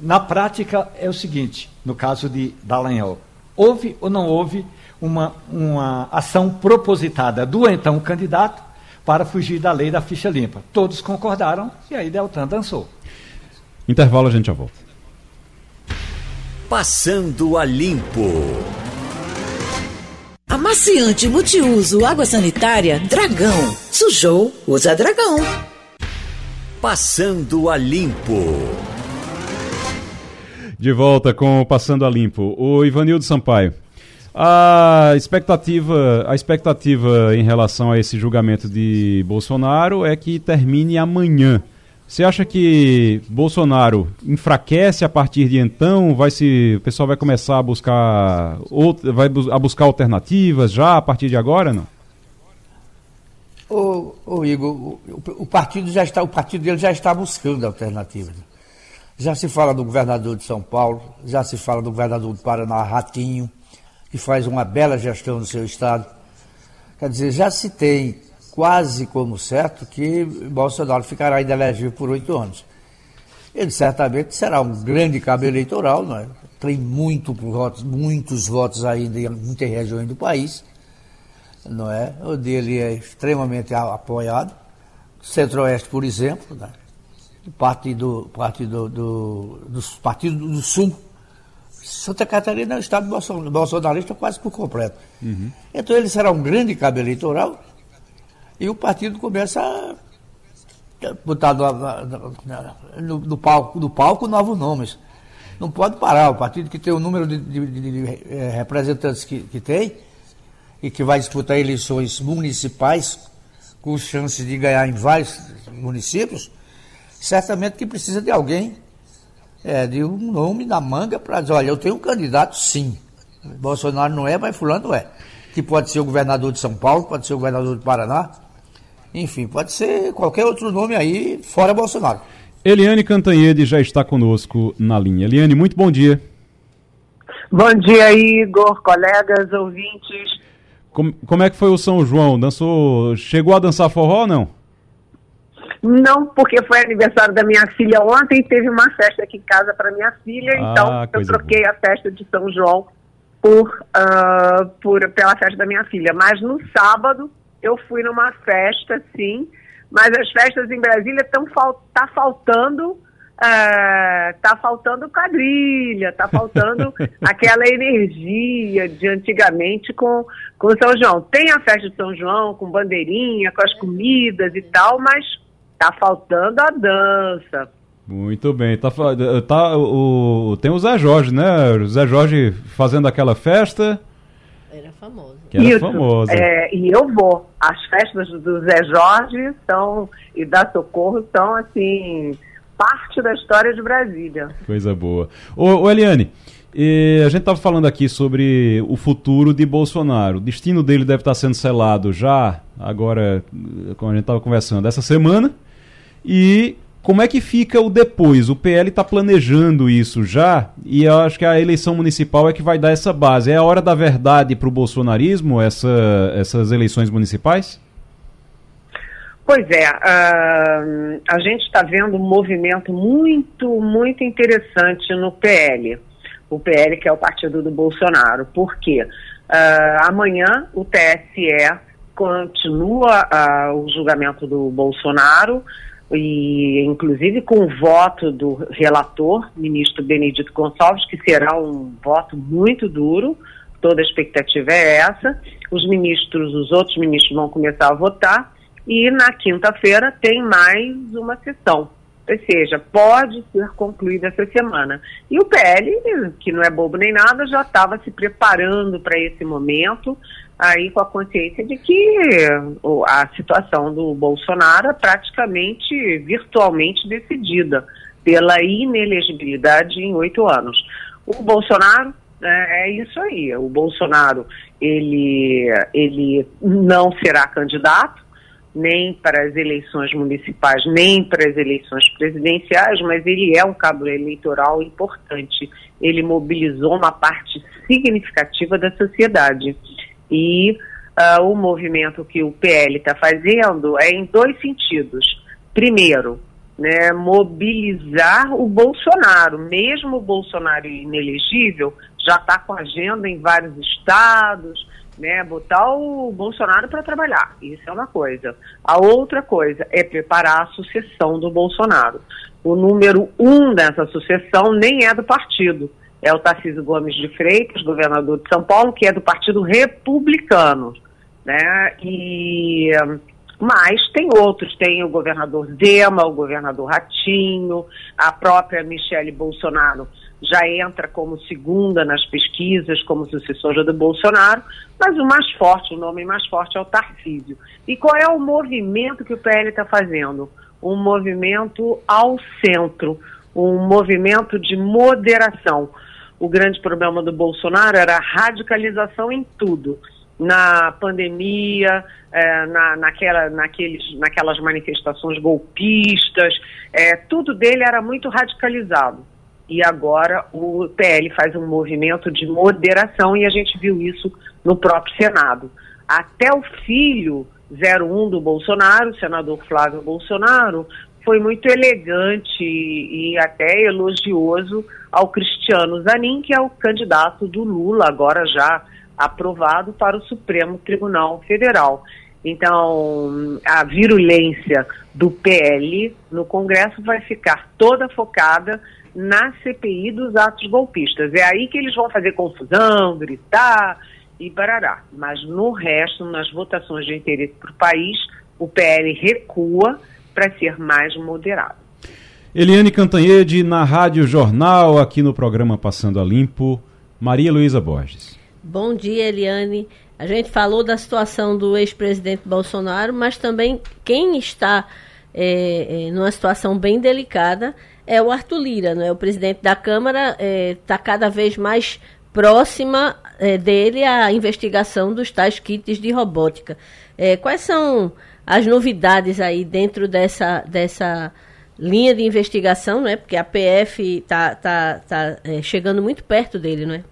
Na prática, é o seguinte, no caso de Dallagnol, houve ou não houve uma, uma ação propositada do então candidato para fugir da lei da ficha limpa. Todos concordaram e aí Deltan dançou. Intervalo, a gente já volta. Passando a limpo. Amaciante multiuso água sanitária Dragão. Sujou, usa Dragão. Passando a limpo. De volta com o Passando a Limpo. O Ivanildo Sampaio. A expectativa, a expectativa em relação a esse julgamento de Bolsonaro é que termine amanhã. Você acha que Bolsonaro enfraquece a partir de então? Vai se, o pessoal vai começar a buscar out, vai a buscar alternativas já a partir de agora, não? Ô, ô Igor, o, o, partido já está, o partido dele já está buscando alternativas. Já se fala do governador de São Paulo, já se fala do governador do Paraná, Ratinho que faz uma bela gestão no seu estado. Quer dizer, já se tem quase como certo que Bolsonaro ficará ainda elegível por oito anos. Ele certamente será um grande cabo eleitoral, não é? tem muito muitos votos ainda em muitas regiões do país, não é? O dele é extremamente apoiado. Centro-Oeste, por exemplo, né? partido, partido do, dos partidos do Sul, Santa Catarina é um estado bolsonarista quase por completo. Uhum. Então ele será um grande cabo eleitoral e o partido começa a botar no, no, no, palco, palco novos nomes. Não pode parar. O partido que tem o número de, de, de, de eh, representantes que, que tem e que vai disputar eleições municipais com chances de ganhar em vários municípios, certamente que precisa de alguém é, de um nome na manga para dizer, olha, eu tenho um candidato sim. Bolsonaro não é, mas fulano é. Que pode ser o governador de São Paulo, pode ser o governador do Paraná. Enfim, pode ser qualquer outro nome aí, fora Bolsonaro. Eliane Cantanhede já está conosco na linha. Eliane, muito bom dia. Bom dia, Igor, colegas, ouvintes. Como, como é que foi o São João? Dançou, chegou a dançar forró ou não? Não, porque foi aniversário da minha filha ontem e teve uma festa aqui em casa para minha filha, ah, então eu troquei boa. a festa de São João por, uh, por, pela festa da minha filha. Mas no sábado eu fui numa festa, sim, mas as festas em Brasília estão fal tá faltando é, tá faltando quadrilha, tá faltando [LAUGHS] aquela energia de antigamente com, com São João. Tem a festa de São João com bandeirinha, com as comidas e tal, mas tá faltando a dança. Muito bem, tá, tá o, tem o Zé Jorge, né? O Zé Jorge fazendo aquela festa. Famoso. Que era Isso, famosa. É, e eu vou. As festas do Zé Jorge são, e da Socorro são assim parte da história de Brasília. Coisa boa. Ô, ô Eliane, a gente estava falando aqui sobre o futuro de Bolsonaro. O destino dele deve estar sendo selado já, agora, como a gente estava conversando, essa semana. E como é que fica o depois? O PL está planejando isso já, e eu acho que a eleição municipal é que vai dar essa base. É a hora da verdade para o bolsonarismo, essa, essas eleições municipais? Pois é, uh, a gente está vendo um movimento muito, muito interessante no PL. O PL, que é o partido do Bolsonaro. Por quê? Uh, amanhã o TSE continua uh, o julgamento do Bolsonaro e inclusive com o voto do relator, ministro Benedito Gonçalves, que será um voto muito duro, toda a expectativa é essa. Os ministros, os outros ministros vão começar a votar e na quinta-feira tem mais uma sessão. Ou seja, pode ser concluída essa semana. E o PL, que não é bobo nem nada, já estava se preparando para esse momento, aí com a consciência de que a situação do Bolsonaro é praticamente virtualmente decidida pela inelegibilidade em oito anos. O Bolsonaro é, é isso aí. O Bolsonaro ele, ele não será candidato nem para as eleições municipais, nem para as eleições presidenciais, mas ele é um cabo eleitoral importante. Ele mobilizou uma parte significativa da sociedade. E uh, o movimento que o PL está fazendo é em dois sentidos. Primeiro, né, mobilizar o Bolsonaro, mesmo o Bolsonaro inelegível, já está com agenda em vários estados, né, botar o Bolsonaro para trabalhar. Isso é uma coisa. A outra coisa é preparar a sucessão do Bolsonaro. O número um dessa sucessão nem é do partido. É o Tarcísio Gomes de Freitas, governador de São Paulo, que é do Partido Republicano. Né? E, mas tem outros, tem o governador Zema, o governador Ratinho, a própria Michele Bolsonaro já entra como segunda nas pesquisas, como sucessora do Bolsonaro, mas o mais forte, o nome mais forte é o Tarcísio. E qual é o movimento que o PL está fazendo? Um movimento ao centro, um movimento de moderação. O grande problema do Bolsonaro era a radicalização em tudo. Na pandemia, é, na, naquela, naqueles, naquelas manifestações golpistas, é, tudo dele era muito radicalizado e agora o PL faz um movimento de moderação e a gente viu isso no próprio Senado. Até o filho 01 do Bolsonaro, o senador Flávio Bolsonaro, foi muito elegante e até elogioso ao Cristiano Zanin, que é o candidato do Lula, agora já aprovado para o Supremo Tribunal Federal. Então, a virulência do PL no Congresso vai ficar toda focada na CPI dos atos golpistas. É aí que eles vão fazer confusão, gritar e barará. Mas no resto, nas votações de interesse para o país, o PL recua para ser mais moderado. Eliane Cantanhede, na Rádio Jornal, aqui no programa Passando a Limpo. Maria Luísa Borges. Bom dia, Eliane. A gente falou da situação do ex-presidente Bolsonaro, mas também quem está é, é, numa situação bem delicada é o Arthur Lira, né? o presidente da Câmara, está é, tá cada vez mais próxima é, dele a investigação dos tais kits de robótica. É, quais são as novidades aí dentro dessa, dessa linha de investigação, né? porque a PF está tá, tá, é, chegando muito perto dele, não é?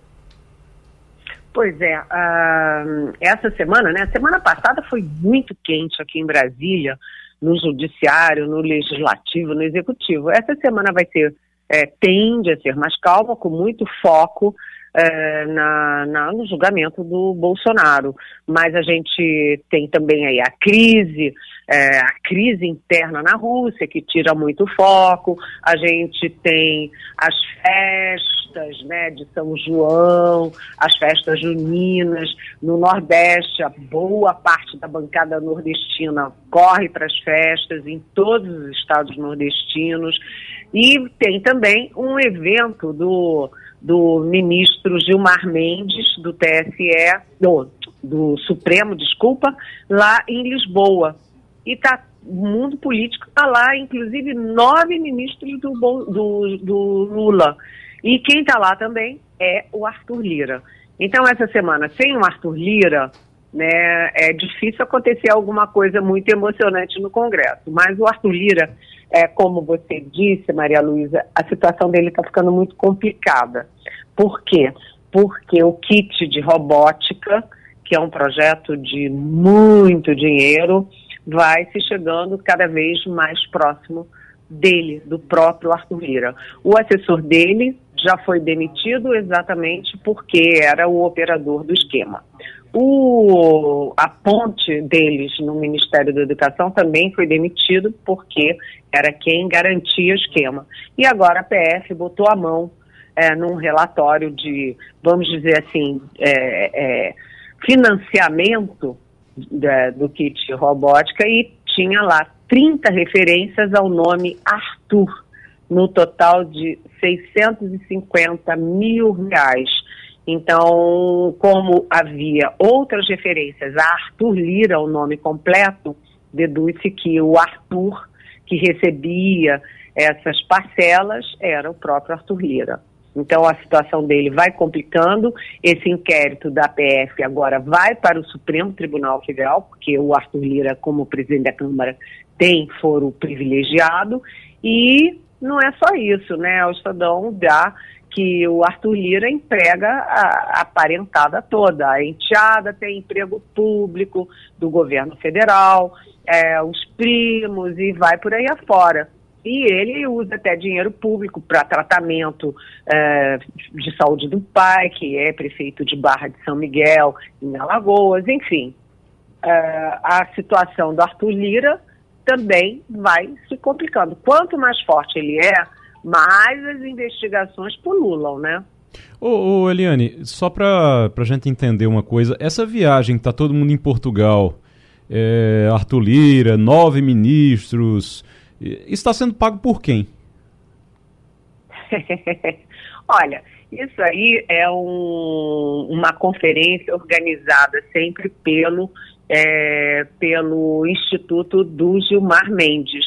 Pois é, uh, essa semana, né? Semana passada foi muito quente aqui em Brasília, no judiciário, no legislativo, no executivo. Essa semana vai ser, é, tende a ser mais calma, com muito foco é, na, na, no julgamento do Bolsonaro. Mas a gente tem também aí a crise, é, a crise interna na Rússia, que tira muito foco, a gente tem as festas né, de São João, as festas juninas, no Nordeste, a boa parte da bancada nordestina corre para as festas em todos os estados nordestinos, e tem também um evento do do ministro Gilmar Mendes, do TSE, do, do Supremo, desculpa, lá em Lisboa. E tá, o mundo político está lá, inclusive nove ministros do, do, do Lula. E quem está lá também é o Arthur Lira. Então, essa semana, sem o Arthur Lira, né, é difícil acontecer alguma coisa muito emocionante no Congresso. Mas o Arthur Lira, é, como você disse, Maria Luísa, a situação dele está ficando muito complicada. Por quê? Porque o kit de robótica, que é um projeto de muito dinheiro, vai se chegando cada vez mais próximo dele, do próprio Arthur Lira. O assessor dele já foi demitido exatamente porque era o operador do esquema. O, a ponte deles no Ministério da Educação também foi demitido porque era quem garantia o esquema. E agora a PF botou a mão é, num relatório de, vamos dizer assim, é, é, financiamento da, do kit robótica e tinha lá 30 referências ao nome Arthur, no total de 650 mil reais. Então, como havia outras referências a Arthur Lira, o nome completo, deduz-se que o Arthur que recebia essas parcelas era o próprio Arthur Lira. Então a situação dele vai complicando. Esse inquérito da PF agora vai para o Supremo Tribunal Federal, porque o Arthur Lira, como presidente da Câmara, tem foro privilegiado. E não é só isso, né? O Estadão dá que o Arthur Lira emprega a, a parentada toda. A enteada tem emprego público do governo federal, é, os primos e vai por aí afora. E ele usa até dinheiro público para tratamento é, de saúde do pai, que é prefeito de Barra de São Miguel, em Alagoas, enfim. É, a situação do Arthur Lira também vai se complicando. Quanto mais forte ele é, mais as investigações pululam, né? Ô, ô Eliane, só para a gente entender uma coisa, essa viagem que tá todo mundo em Portugal, é, Arthur Lira, nove ministros, está sendo pago por quem? [LAUGHS] Olha, isso aí é um, uma conferência organizada sempre pelo, é, pelo Instituto do Gilmar Mendes.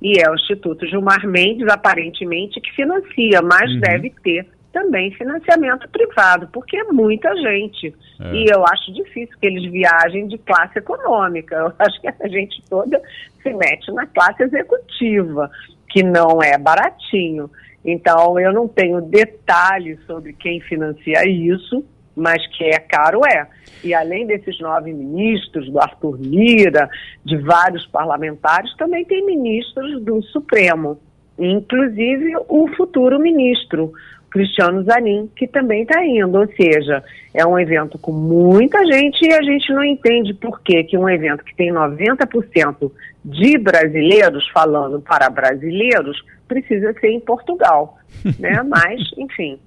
E é o Instituto Gilmar Mendes, aparentemente, que financia, mas uhum. deve ter também financiamento privado, porque é muita gente. É. E eu acho difícil que eles viajem de classe econômica. Eu [LAUGHS] acho que a gente toda se mete na classe executiva, que não é baratinho. Então, eu não tenho detalhes sobre quem financia isso, mas que é caro é. E além desses nove ministros, do Arthur Lira, de vários parlamentares, também tem ministros do Supremo, inclusive o futuro ministro, Cristiano Zanin, que também está indo. Ou seja, é um evento com muita gente e a gente não entende por que, que um evento que tem 90% de brasileiros falando para brasileiros precisa ser em Portugal. né? [LAUGHS] Mas, enfim.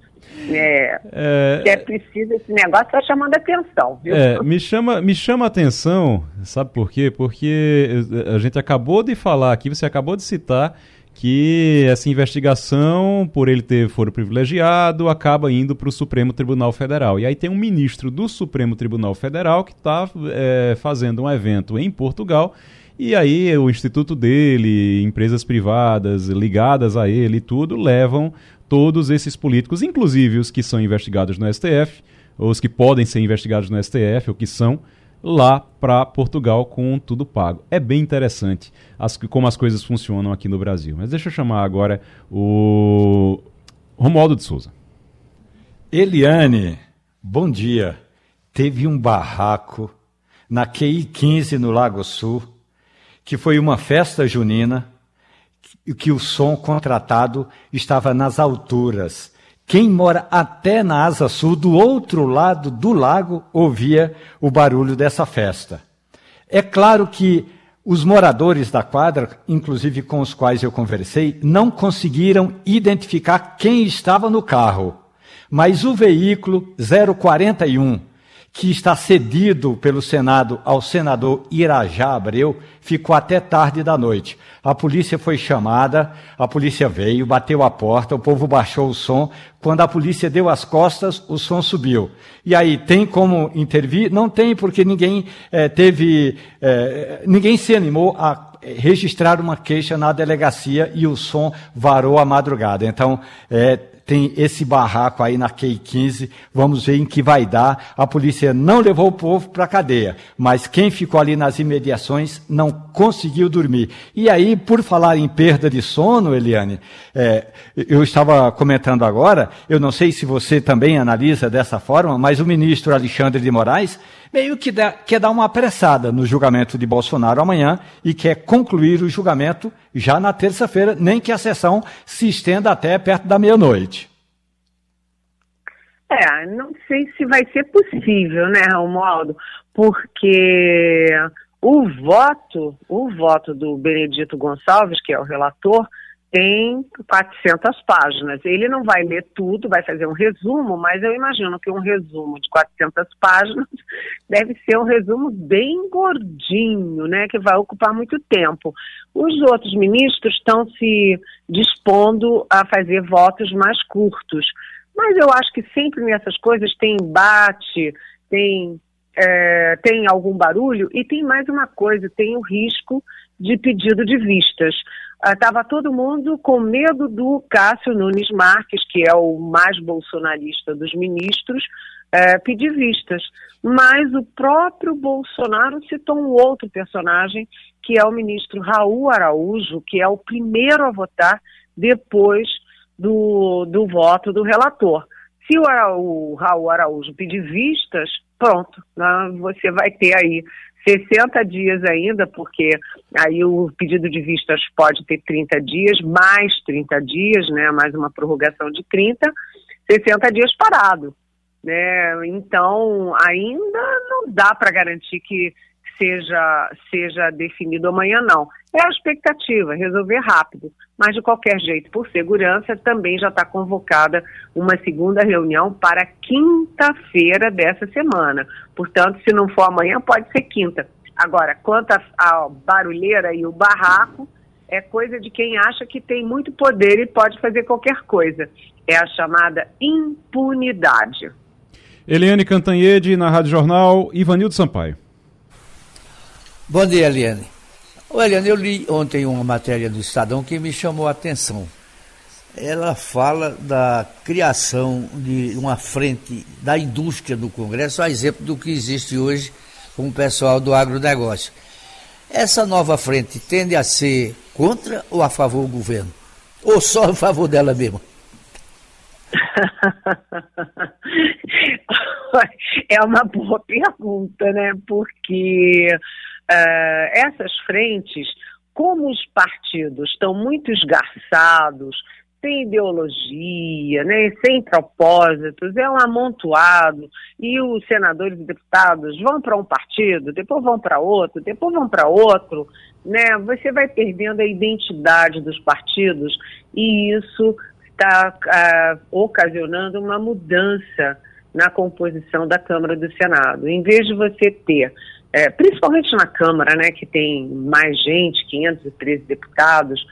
É, é, é preciso, esse negócio está chamando atenção, viu? É, me chama, me chama atenção, sabe por quê? Porque a gente acabou de falar aqui, você acabou de citar que essa investigação, por ele ter foro privilegiado, acaba indo para o Supremo Tribunal Federal. E aí tem um ministro do Supremo Tribunal Federal que está é, fazendo um evento em Portugal. E aí o instituto dele, empresas privadas ligadas a ele e tudo, levam todos esses políticos, inclusive os que são investigados no STF, ou os que podem ser investigados no STF, ou que são, lá para Portugal com tudo pago. É bem interessante as, como as coisas funcionam aqui no Brasil. Mas deixa eu chamar agora o Romualdo de Souza. Eliane, bom dia. teve um barraco na QI 15 no Lago Sul, que foi uma festa junina, que o som contratado estava nas alturas. Quem mora até na Asa Sul, do outro lado do lago, ouvia o barulho dessa festa. É claro que os moradores da quadra, inclusive com os quais eu conversei, não conseguiram identificar quem estava no carro. Mas o veículo 041 que está cedido pelo Senado ao senador Irajá Abreu, ficou até tarde da noite. A polícia foi chamada, a polícia veio, bateu a porta, o povo baixou o som. Quando a polícia deu as costas, o som subiu. E aí, tem como intervir? Não tem, porque ninguém é, teve. É, ninguém se animou a registrar uma queixa na delegacia e o som varou a madrugada. Então, é, tem esse barraco aí na QI 15, vamos ver em que vai dar. A polícia não levou o povo para a cadeia, mas quem ficou ali nas imediações não conseguiu dormir. E aí, por falar em perda de sono, Eliane, é, eu estava comentando agora, eu não sei se você também analisa dessa forma, mas o ministro Alexandre de Moraes meio que dá, quer dar uma apressada no julgamento de Bolsonaro amanhã e quer concluir o julgamento já na terça-feira, nem que a sessão se estenda até perto da meia-noite. É, não sei se vai ser possível, né, Romualdo? Porque o voto, o voto do Benedito Gonçalves, que é o relator, tem 400 páginas. Ele não vai ler tudo, vai fazer um resumo, mas eu imagino que um resumo de 400 páginas [LAUGHS] deve ser um resumo bem gordinho, né, que vai ocupar muito tempo. Os outros ministros estão se dispondo a fazer votos mais curtos. Mas eu acho que sempre nessas coisas tem embate, tem, é, tem algum barulho e tem mais uma coisa, tem o risco de pedido de vistas. Estava ah, todo mundo com medo do Cássio Nunes Marques, que é o mais bolsonarista dos ministros, é, pedir vistas. Mas o próprio Bolsonaro citou um outro personagem, que é o ministro Raul Araújo, que é o primeiro a votar depois do, do voto do relator. Se o, o Raul Araújo pedir vistas, pronto, né, você vai ter aí 60 dias ainda, porque aí o pedido de vistas pode ter 30 dias, mais 30 dias, né, mais uma prorrogação de 30, 60 dias parado. Né? Então, ainda não dá para garantir que seja, seja definido amanhã, não. É a expectativa, resolver rápido. Mas, de qualquer jeito, por segurança, também já está convocada uma segunda reunião para quinta-feira dessa semana. Portanto, se não for amanhã, pode ser quinta. Agora, quanto à barulheira e o barraco, é coisa de quem acha que tem muito poder e pode fazer qualquer coisa. É a chamada impunidade. Eliane Cantanhede, na Rádio Jornal, Ivanildo Sampaio. Bom dia, Eliane. Ô, Eliane, eu li ontem uma matéria do Estadão que me chamou a atenção. Ela fala da criação de uma frente da indústria do Congresso, a exemplo do que existe hoje com o pessoal do agronegócio. Essa nova frente tende a ser contra ou a favor do governo? Ou só a favor dela mesma? [LAUGHS] é uma boa pergunta, né? Porque uh, essas frentes, como os partidos estão muito esgarçados, sem ideologia, né, sem propósitos, é um amontoado, e os senadores e deputados vão para um partido, depois vão para outro, depois vão para outro, né, você vai perdendo a identidade dos partidos, e isso está uh, ocasionando uma mudança na composição da Câmara do Senado. Em vez de você ter é, principalmente na Câmara, né, que tem mais gente, 513 deputados,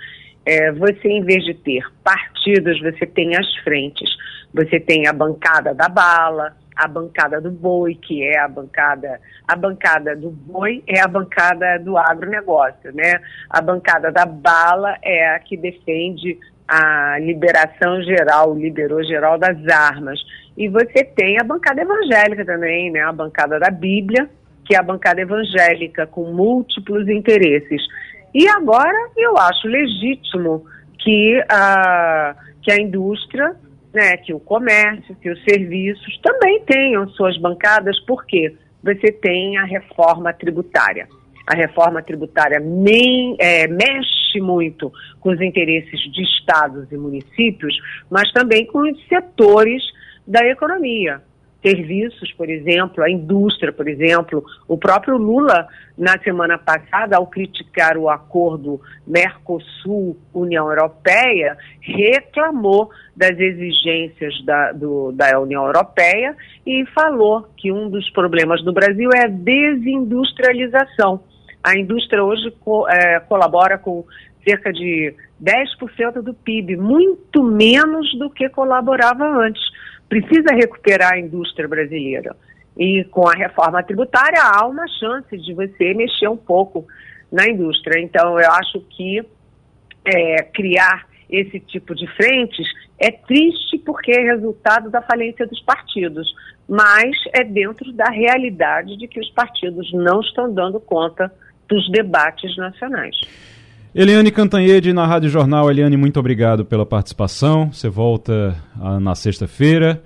é, você, em vez de ter partidos, você tem as frentes. Você tem a bancada da bala, a bancada do boi, que é a bancada, a bancada do boi é a bancada do agronegócio, né? A bancada da bala é a que defende a liberação geral, liberou geral das armas. E você tem a bancada evangélica também, né? A bancada da Bíblia, que é a bancada evangélica, com múltiplos interesses. E agora eu acho legítimo que a, que a indústria né, que o comércio, que os serviços também tenham suas bancadas, porque você tem a reforma tributária. A reforma tributária nem, é, mexe muito com os interesses de estados e municípios, mas também com os setores da economia serviços, por exemplo, a indústria, por exemplo. O próprio Lula, na semana passada, ao criticar o acordo Mercosul-União Europeia, reclamou das exigências da, do, da União Europeia e falou que um dos problemas do Brasil é a desindustrialização. A indústria hoje co, é, colabora com cerca de 10% do PIB, muito menos do que colaborava antes precisa recuperar a indústria brasileira. E com a reforma tributária há uma chance de você mexer um pouco na indústria. Então, eu acho que é, criar esse tipo de frentes é triste porque é resultado da falência dos partidos, mas é dentro da realidade de que os partidos não estão dando conta dos debates nacionais. Eliane Cantanhede na Rádio Jornal. Eliane, muito obrigado pela participação. Você volta ah, na sexta-feira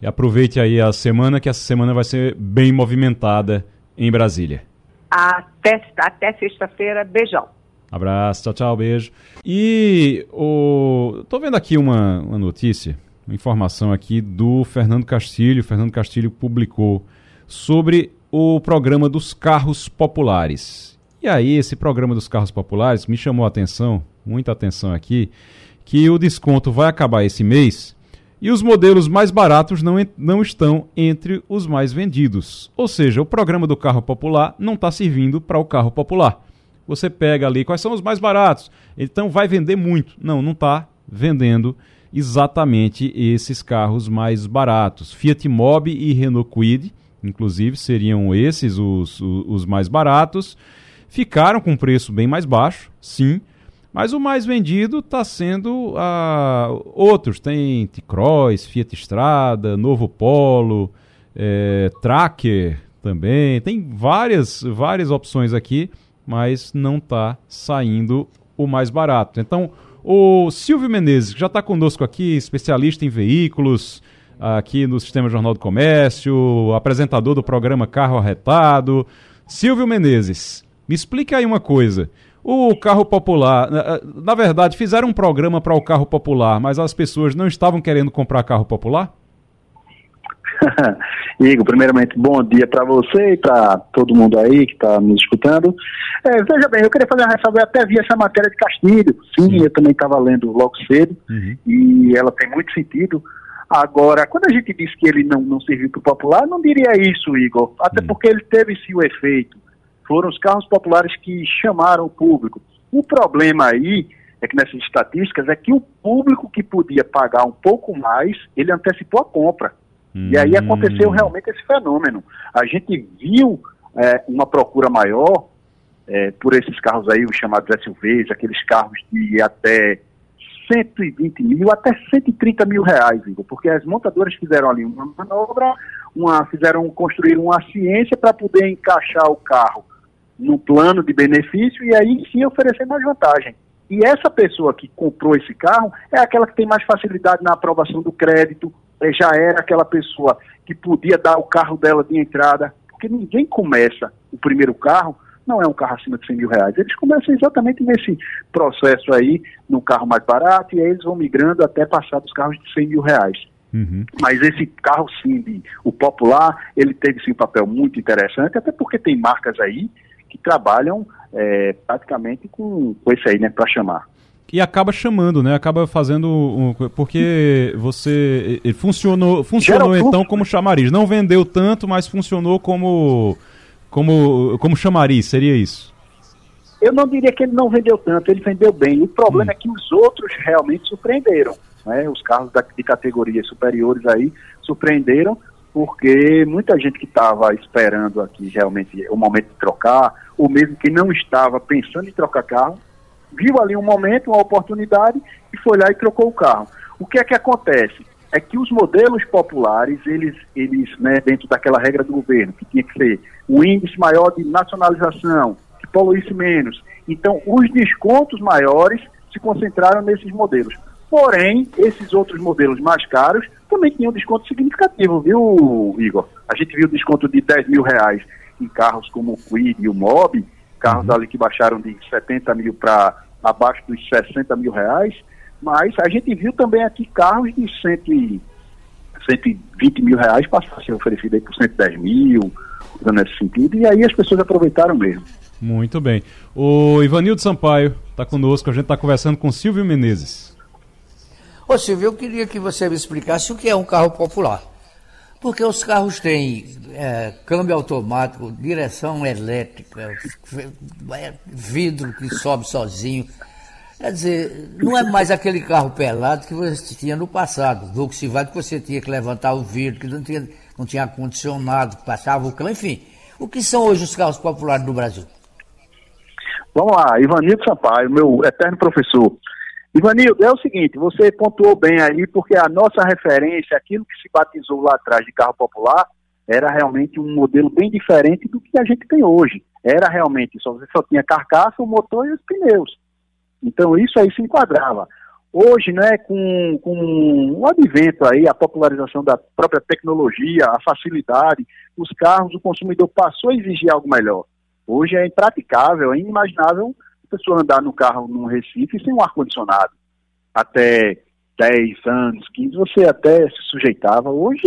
e aproveite aí a semana, que essa semana vai ser bem movimentada em Brasília. Até, até sexta-feira. Beijão. Abraço, tchau, tchau, beijo. E o... tô vendo aqui uma, uma notícia, uma informação aqui do Fernando Castilho. O Fernando Castilho publicou sobre o programa dos carros populares. E aí, esse programa dos carros populares me chamou a atenção, muita atenção aqui, que o desconto vai acabar esse mês e os modelos mais baratos não, não estão entre os mais vendidos. Ou seja, o programa do carro popular não está servindo para o carro popular. Você pega ali quais são os mais baratos, então vai vender muito. Não, não está vendendo exatamente esses carros mais baratos. Fiat Mobi e Renault Kwid, inclusive, seriam esses os, os, os mais baratos ficaram com preço bem mais baixo, sim, mas o mais vendido está sendo uh, outros. Tem T-Cross, Fiat Strada, Novo Polo, é, Tracker também. Tem várias, várias opções aqui, mas não está saindo o mais barato. Então, o Silvio Menezes, que já está conosco aqui, especialista em veículos, aqui no Sistema Jornal do Comércio, apresentador do programa Carro Arretado. Silvio Menezes, me explique aí uma coisa. O carro popular, na verdade, fizeram um programa para o carro popular, mas as pessoas não estavam querendo comprar carro popular? [LAUGHS] Igor, primeiramente, bom dia para você e para todo mundo aí que está me escutando. É, veja bem, eu queria fazer uma ressalva, eu até vi essa matéria de Castilho, sim, sim. eu também estava lendo logo cedo, uhum. e ela tem muito sentido. Agora, quando a gente diz que ele não, não serviu para o popular, não diria isso, Igor, até uhum. porque ele teve sim o efeito foram os carros populares que chamaram o público. O problema aí é que nessas estatísticas é que o público que podia pagar um pouco mais, ele antecipou a compra. Hum. E aí aconteceu hum. realmente esse fenômeno. A gente viu é, uma procura maior é, por esses carros aí, os chamados SUVs, aqueles carros de até 120 mil até 130 mil reais, Igor, porque as montadoras fizeram ali uma manobra, uma, fizeram construir uma ciência para poder encaixar o carro no plano de benefício e aí sim oferecer mais vantagem. E essa pessoa que comprou esse carro é aquela que tem mais facilidade na aprovação do crédito, é, já era aquela pessoa que podia dar o carro dela de entrada, porque ninguém começa o primeiro carro, não é um carro acima de 100 mil reais. Eles começam exatamente nesse processo aí, no carro mais barato, e aí eles vão migrando até passar dos carros de 100 mil reais. Uhum. Mas esse carro, sim, o popular, ele teve sim um papel muito interessante, até porque tem marcas aí que trabalham é, praticamente com, com esse aí, né, para chamar. E acaba chamando, né? Acaba fazendo. Um, porque você. Funcionou, funcionou então como chamariz. Não vendeu tanto, mas funcionou como, como, como chamariz, seria isso? Eu não diria que ele não vendeu tanto, ele vendeu bem. O problema hum. é que os outros realmente surpreenderam. Né? Os carros da, de categorias superiores aí surpreenderam, porque muita gente que estava esperando aqui realmente o momento de trocar, ou mesmo que não estava pensando em trocar carro, viu ali um momento, uma oportunidade e foi lá e trocou o carro. O que é que acontece? É que os modelos populares, eles, eles né, dentro daquela regra do governo, que tinha que ser o índice maior de nacionalização, que poluísse menos. Então, os descontos maiores se concentraram nesses modelos. Porém, esses outros modelos mais caros também tinham desconto significativo, viu, Igor? A gente viu desconto de 10 mil reais em carros como o Quid e o Mob, carros uhum. ali que baixaram de 70 mil para abaixo dos 60 mil reais, mas a gente viu também aqui carros de 100, 120 mil reais passar a ser oferecido aí por 110 mil, nesse sentido, e aí as pessoas aproveitaram mesmo. Muito bem. O Ivanildo Sampaio está conosco, a gente está conversando com Silvio Menezes. Ô Silvio, eu queria que você me explicasse o que é um carro popular. Porque os carros têm é, câmbio automático, direção elétrica, é, vidro que sobe sozinho. Quer dizer, não é mais aquele carro pelado que você tinha no passado. Volkswagen que você tinha que levantar o vidro, que não tinha, não tinha ar-condicionado, passava o cão, enfim. O que são hoje os carros populares do Brasil? Vamos lá, Ivanildo Sampaio, meu eterno professor. Ivanildo, é o seguinte, você pontuou bem aí, porque a nossa referência, aquilo que se batizou lá atrás de carro popular, era realmente um modelo bem diferente do que a gente tem hoje. Era realmente, só, só tinha carcaça, o motor e os pneus. Então isso aí se enquadrava. Hoje, né, com, com o advento aí, a popularização da própria tecnologia, a facilidade, os carros, o consumidor passou a exigir algo melhor. Hoje é impraticável, é inimaginável a pessoa andar no carro num Recife sem um ar-condicionado. Até 10 anos, 15, você até se sujeitava. Hoje,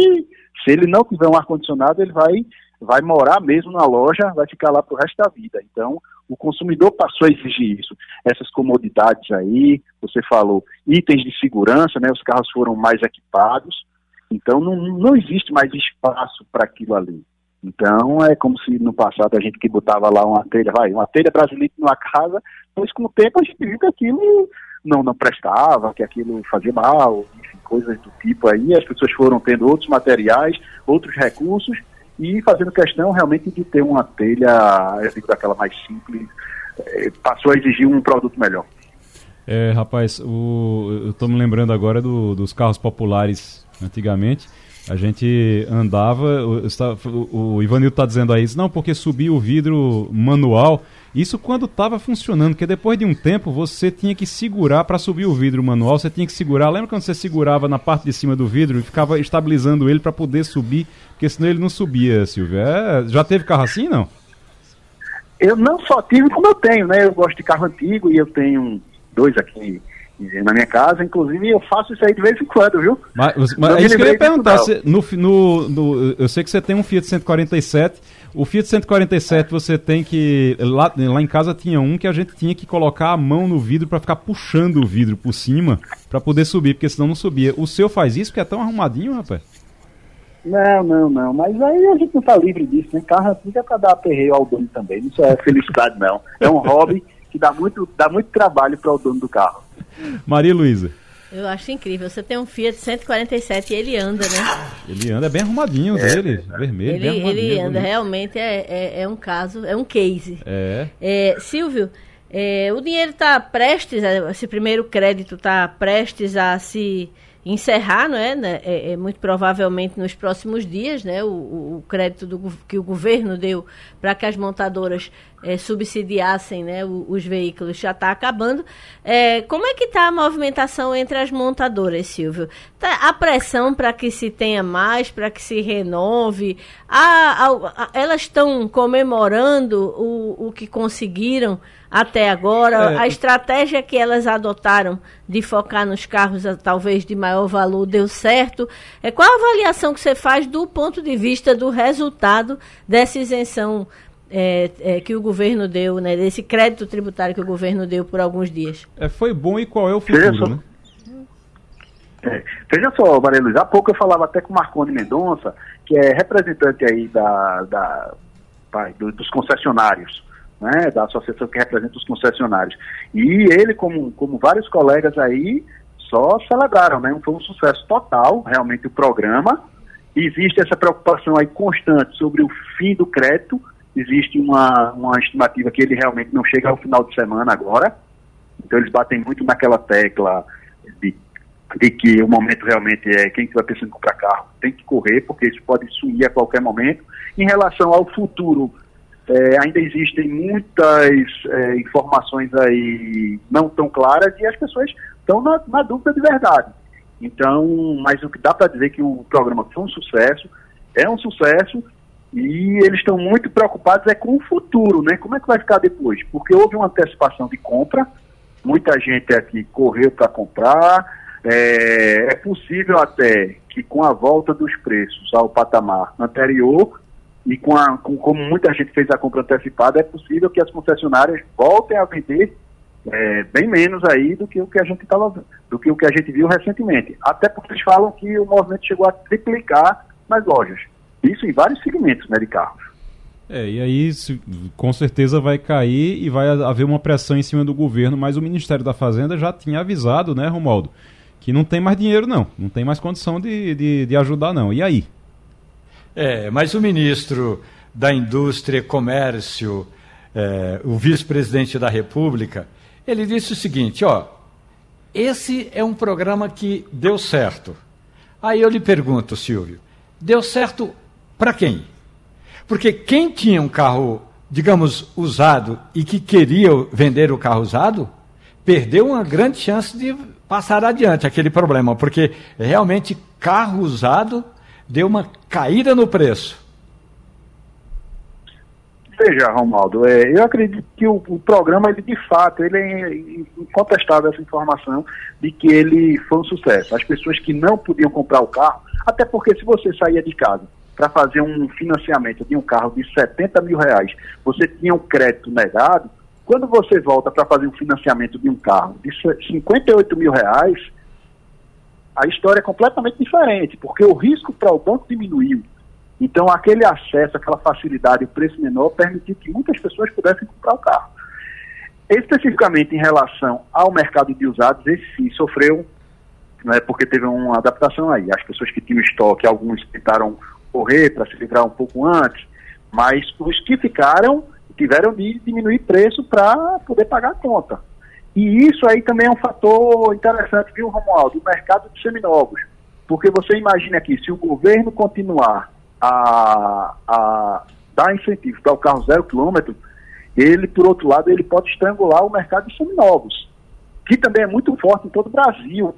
se ele não tiver um ar-condicionado, ele vai, vai morar mesmo na loja, vai ficar lá pro resto da vida. Então, o consumidor passou a exigir isso. Essas comodidades aí, você falou, itens de segurança, né? Os carros foram mais equipados. Então, não, não existe mais espaço para aquilo ali. Então é como se no passado a gente que botava lá uma telha, vai, uma telha brasileira numa casa, mas com o tempo a gente viu que aquilo não, não prestava, que aquilo fazia mal, enfim, coisas do tipo aí, as pessoas foram tendo outros materiais, outros recursos e fazendo questão realmente de ter uma telha, eu digo daquela mais simples, é, passou a exigir um produto melhor. É, rapaz, o, eu estou me lembrando agora do, dos carros populares antigamente. A gente andava, o, o Ivanildo está dizendo aí, não, porque subiu o vidro manual. Isso quando estava funcionando, porque depois de um tempo você tinha que segurar para subir o vidro manual, você tinha que segurar. Lembra quando você segurava na parte de cima do vidro e ficava estabilizando ele para poder subir, porque senão ele não subia, Silvio? É, já teve carro assim, não? Eu não só tive como eu tenho, né? Eu gosto de carro antigo e eu tenho dois aqui na minha casa, inclusive eu faço isso aí de vez em quando, viu? Mas, mas é isso que eu ia perguntar, se, no, no, no, eu sei que você tem um Fiat 147, o Fiat 147 você tem que, lá, lá em casa tinha um que a gente tinha que colocar a mão no vidro para ficar puxando o vidro por cima, para poder subir, porque senão não subia. O seu faz isso, que é tão arrumadinho, rapaz? Não, não, não, mas aí a gente não tá livre disso, né? Carro assim é pra dar aperreio ao dono também, isso é felicidade não, é um hobby que dá muito, dá muito trabalho para o dono do carro. Maria Luísa. Eu acho incrível. Você tem um Fiat 147 e ele anda, né? Ele anda bem arrumadinho é, dele, é. vermelho. Ele, ele anda, realmente é, é, é, um caso, é um case. É. é Silvio, é, o dinheiro está prestes, esse primeiro crédito está prestes a se encerrar, não é? Né? é, é muito provavelmente nos próximos dias, né? O, o crédito do, que o governo deu para que as montadoras é, subsidiassem né, os, os veículos já está acabando. É, como é que está a movimentação entre as montadoras, Silvio? Tá, a pressão para que se tenha mais, para que se renove? A, a, a, elas estão comemorando o, o que conseguiram até agora? É. A estratégia que elas adotaram de focar nos carros talvez de maior valor deu certo? É, qual a avaliação que você faz do ponto de vista do resultado dessa isenção é, é, que o governo deu, né, desse crédito tributário que o governo deu por alguns dias. É, foi bom e qual é o futuro, veja né? É, veja só, Maria Luiz, há pouco eu falava até com o Marconi Mendonça, que é representante aí da, da, da do, dos concessionários, né, da associação que representa os concessionários. E ele, como, como vários colegas aí, só celebraram, né? Foi um sucesso total, realmente, o programa. Existe essa preocupação aí constante sobre o fim do crédito, existe uma, uma estimativa que ele realmente não chega ao final de semana agora. Então eles batem muito naquela tecla de, de que o momento realmente é quem estiver pensando em comprar carro tem que correr, porque isso pode sumir a qualquer momento. Em relação ao futuro, é, ainda existem muitas é, informações aí não tão claras e as pessoas estão na, na dúvida de verdade. Então, mas o que dá para dizer que o programa foi um sucesso, é um sucesso, e eles estão muito preocupados é com o futuro, né? Como é que vai ficar depois? Porque houve uma antecipação de compra, muita gente aqui correu para comprar, é, é possível até que com a volta dos preços ao patamar anterior, e com, a, com como muita gente fez a compra antecipada, é possível que as concessionárias voltem a vender é, bem menos aí do que o que a gente tava, do que o que a gente viu recentemente. Até porque eles falam que o movimento chegou a triplicar nas lojas. Isso em vários segmentos né, de carros. É, e aí com certeza vai cair e vai haver uma pressão em cima do governo, mas o Ministério da Fazenda já tinha avisado, né, Romualdo, que não tem mais dinheiro não, não tem mais condição de, de, de ajudar não. E aí? É, mas o ministro da Indústria e Comércio, é, o vice-presidente da República, ele disse o seguinte, ó, esse é um programa que deu certo. Aí eu lhe pergunto, Silvio, deu certo para quem? Porque quem tinha um carro, digamos, usado e que queria vender o carro usado, perdeu uma grande chance de passar adiante aquele problema, porque realmente carro usado deu uma caída no preço. Veja, Romaldo, é, eu acredito que o, o, programa, ele de fato, ele é incontestável essa informação de que ele foi um sucesso. As pessoas que não podiam comprar o carro, até porque se você saía de casa para fazer um financiamento de um carro de 70 mil reais, você tinha um crédito negado, quando você volta para fazer um financiamento de um carro de 58 mil reais, a história é completamente diferente, porque o risco para o banco diminuiu então, aquele acesso, aquela facilidade, o preço menor, permitiu que muitas pessoas pudessem comprar o carro. Especificamente em relação ao mercado de usados, esse sim sofreu, né, porque teve uma adaptação aí. As pessoas que tinham estoque, alguns tentaram correr para se livrar um pouco antes, mas os que ficaram tiveram de diminuir preço para poder pagar a conta. E isso aí também é um fator interessante, viu, Romualdo? O mercado de seminovos. Porque você imagina aqui, se o governo continuar a, a dar incentivo para o carro zero quilômetro, ele, por outro lado, ele pode estrangular o mercado de seminovos, que também é muito forte em todo o Brasil.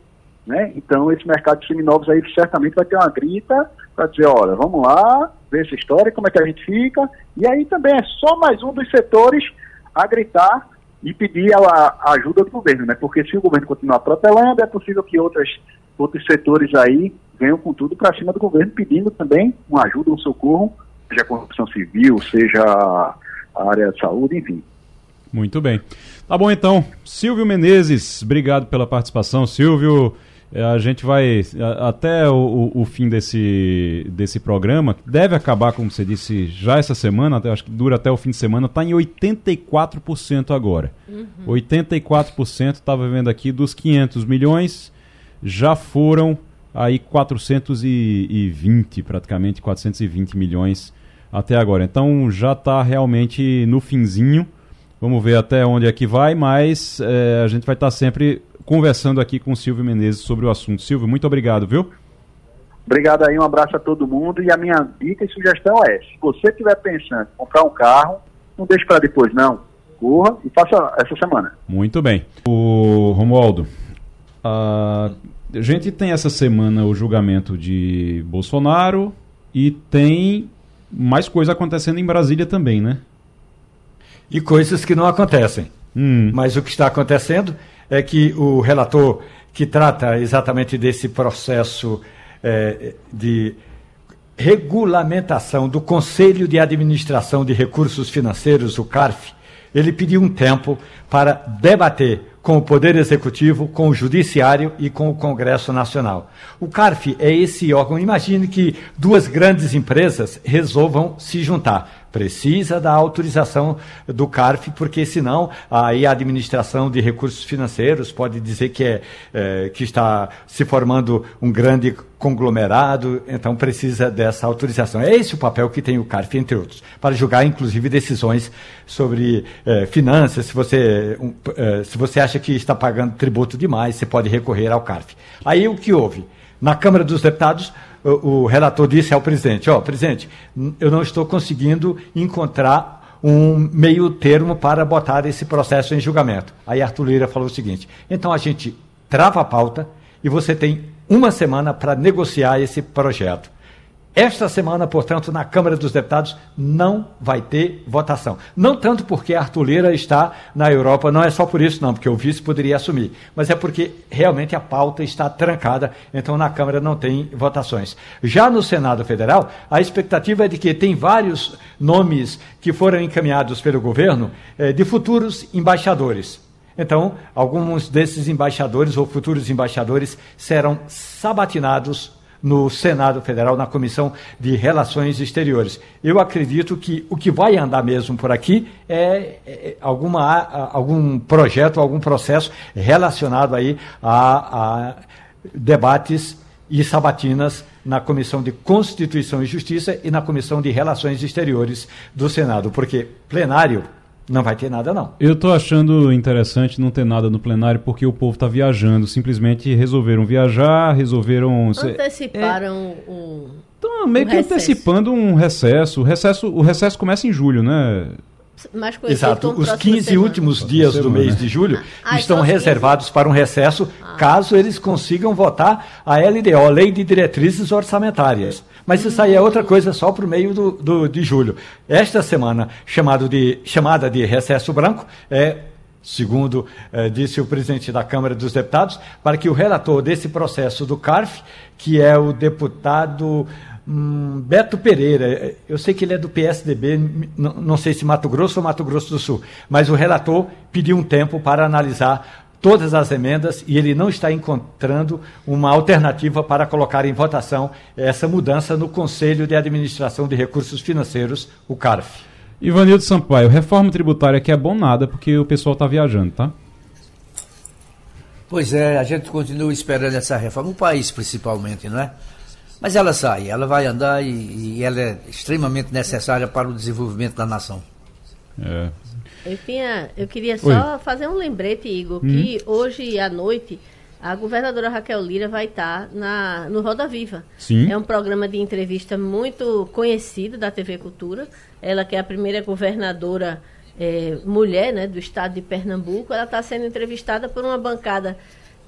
Né? Então, esse mercado de seminovos aí certamente vai ter uma grita para dizer, olha, vamos lá, ver essa história, como é que a gente fica. E aí também é só mais um dos setores a gritar e pedir a, a ajuda do governo, né? Porque se o governo continuar protelando, é possível que outras, outros setores aí venham com tudo para cima do governo, pedindo também uma ajuda, um socorro, seja a construção civil, seja a área de saúde, enfim. Muito bem. Tá bom então. Silvio Menezes, obrigado pela participação. Silvio, a gente vai até o, o, fim desse, desse programa, deve acabar, como você disse, já essa semana, até, acho que dura até o fim de semana, está em 84% agora. Uhum. 84% estava vendo aqui dos 500 milhões, já foram aí 420, praticamente 420 milhões até agora. Então já está realmente no finzinho. Vamos ver até onde é que vai, mas é, a gente vai estar tá sempre conversando aqui com o Silvio Menezes sobre o assunto. Silvio, muito obrigado, viu? Obrigado aí, um abraço a todo mundo. E a minha dica e sugestão é: se você estiver pensando em comprar um carro, não deixe para depois, não. Corra e faça essa semana. Muito bem. O Romualdo, a gente tem essa semana o julgamento de Bolsonaro e tem mais coisa acontecendo em Brasília também, né? E coisas que não acontecem. Hum. Mas o que está acontecendo é que o relator que trata exatamente desse processo é, de regulamentação do Conselho de Administração de Recursos Financeiros, o CARF, ele pediu um tempo para debater com o Poder Executivo, com o Judiciário e com o Congresso Nacional. O CARF é esse órgão. Imagine que duas grandes empresas resolvam se juntar precisa da autorização do CARF, porque senão aí a administração de recursos financeiros pode dizer que, é, é, que está se formando um grande conglomerado, então precisa dessa autorização. É esse o papel que tem o CARF, entre outros, para julgar inclusive decisões sobre é, finanças. Se você, um, é, se você acha que está pagando tributo demais, você pode recorrer ao CARF. Aí o que houve? Na Câmara dos Deputados, o, relator disse ao presidente: Ó, oh, presidente, eu não estou conseguindo encontrar um meio termo para botar esse processo em julgamento. Aí Arthur Lira falou o seguinte: então a gente trava a pauta e você tem uma semana para negociar esse projeto. Esta semana, portanto, na Câmara dos Deputados não vai ter votação. Não tanto porque Arthur Lira está na Europa, não é só por isso, não, porque o vice poderia assumir, mas é porque realmente a pauta está trancada, então na Câmara não tem votações. Já no Senado Federal, a expectativa é de que tem vários nomes que foram encaminhados pelo governo eh, de futuros embaixadores. Então, alguns desses embaixadores ou futuros embaixadores serão sabatinados no Senado Federal, na Comissão de Relações Exteriores. Eu acredito que o que vai andar mesmo por aqui é, é alguma, algum projeto, algum processo relacionado aí a, a debates e sabatinas na Comissão de Constituição e Justiça e na Comissão de Relações Exteriores do Senado, porque plenário não vai ter nada, não. Eu estou achando interessante não ter nada no plenário porque o povo está viajando. Simplesmente resolveram viajar, resolveram. Anteciparam é... um. Estão meio um que recesso. antecipando um recesso. O recesso. O recesso começa em julho, né? Exato. Os 15 últimos dias do mês de julho ah, estão reservados para um recesso, ah. caso eles consigam votar a LDO, Lei de Diretrizes Orçamentárias. Mas isso aí é outra coisa só para o meio do, do, de julho. Esta semana, chamado de, chamada de recesso branco, é segundo eh, disse o presidente da Câmara dos Deputados, para que o relator desse processo do CARF, que é o deputado Hum, Beto Pereira, eu sei que ele é do PSDB, não, sei se Mato Grosso ou Mato Grosso do Sul, mas o relator pediu um tempo para analisar todas as emendas e ele não está encontrando uma alternativa para colocar em votação essa mudança no Conselho de Administração de Recursos Financeiros, o CARF. Ivanildo Sampaio, reforma tributária que é bom nada porque o pessoal está viajando, tá? Pois é, a gente continua esperando essa reforma, o país principalmente, não é? Mas ela sai, ela vai andar e, e ela é extremamente necessária para o desenvolvimento da nação. É. Eu, tinha, eu queria só Oi. fazer um lembrete, Igor, hum. que hoje à noite a governadora Raquel Lira vai estar na, no Roda Viva. Sim. É um programa de entrevista muito conhecido da TV Cultura. Ela que é a primeira governadora é, mulher né, do estado de Pernambuco. Ela está sendo entrevistada por uma bancada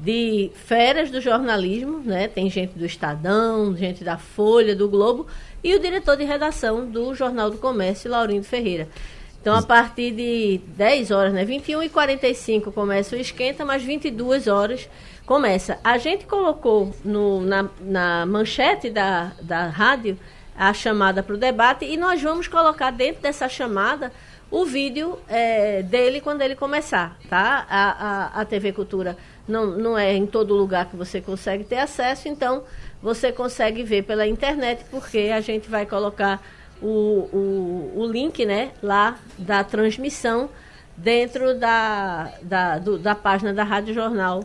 de férias do jornalismo, né? Tem gente do Estadão, gente da Folha, do Globo e o diretor de redação do Jornal do Comércio, Laurindo Ferreira. Então, a partir de 10 horas, né? 21 e 45 começa o esquenta, mas 22 horas começa. A gente colocou no, na, na manchete da, da rádio a chamada para o debate e nós vamos colocar dentro dessa chamada o vídeo é, dele quando ele começar, tá? A, a, a TV Cultura não, não é em todo lugar que você consegue ter acesso, então você consegue ver pela internet, porque a gente vai colocar o, o, o link né, lá da transmissão dentro da, da, do, da página da Rádio Jornal.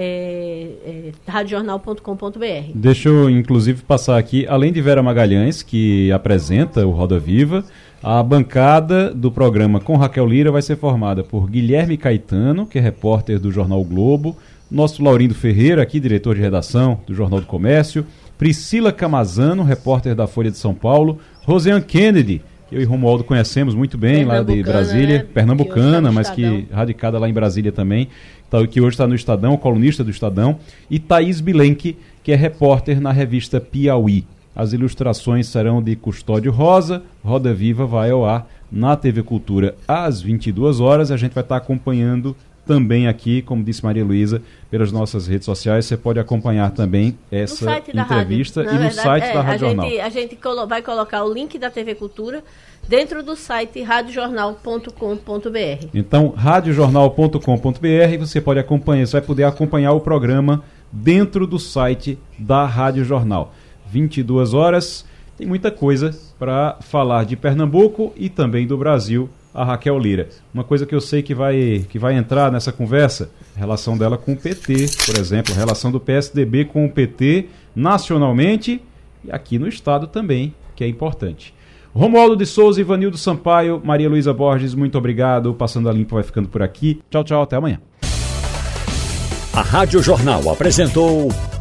É, é, radiojornal.com.br. Deixa eu, inclusive, passar aqui, além de Vera Magalhães, que apresenta o Roda Viva, a bancada do programa com Raquel Lira vai ser formada por Guilherme Caetano, que é repórter do Jornal Globo, nosso Laurindo Ferreira, aqui diretor de redação do Jornal do Comércio, Priscila Camazano, repórter da Folha de São Paulo, Rosiane Kennedy, que eu e Romualdo conhecemos muito bem lá de Brasília, né? pernambucana, que mas que radicada lá em Brasília também, tá, que hoje está no Estadão, colunista do Estadão, e Thaís Bilenque, que é repórter na revista Piauí. As ilustrações serão de Custódio Rosa. Roda Viva vai ao ar na TV Cultura às 22 horas. A gente vai estar acompanhando também aqui, como disse Maria Luísa, pelas nossas redes sociais. Você pode acompanhar também essa entrevista e no verdade, site é, da Rádio a Jornal. Gente, a gente vai colocar o link da TV Cultura dentro do site radiojornal.com.br. Então, radiojornal.com.br, você pode acompanhar, você vai poder acompanhar o programa dentro do site da Rádio Jornal. 22 horas. Tem muita coisa para falar de Pernambuco e também do Brasil, a Raquel Lira. Uma coisa que eu sei que vai, que vai entrar nessa conversa, relação dela com o PT, por exemplo, relação do PSDB com o PT nacionalmente e aqui no estado também, que é importante. Romualdo de Souza, Ivanildo Sampaio, Maria Luísa Borges, muito obrigado. Passando a Limpo vai ficando por aqui. Tchau, tchau, até amanhã. A Rádio Jornal apresentou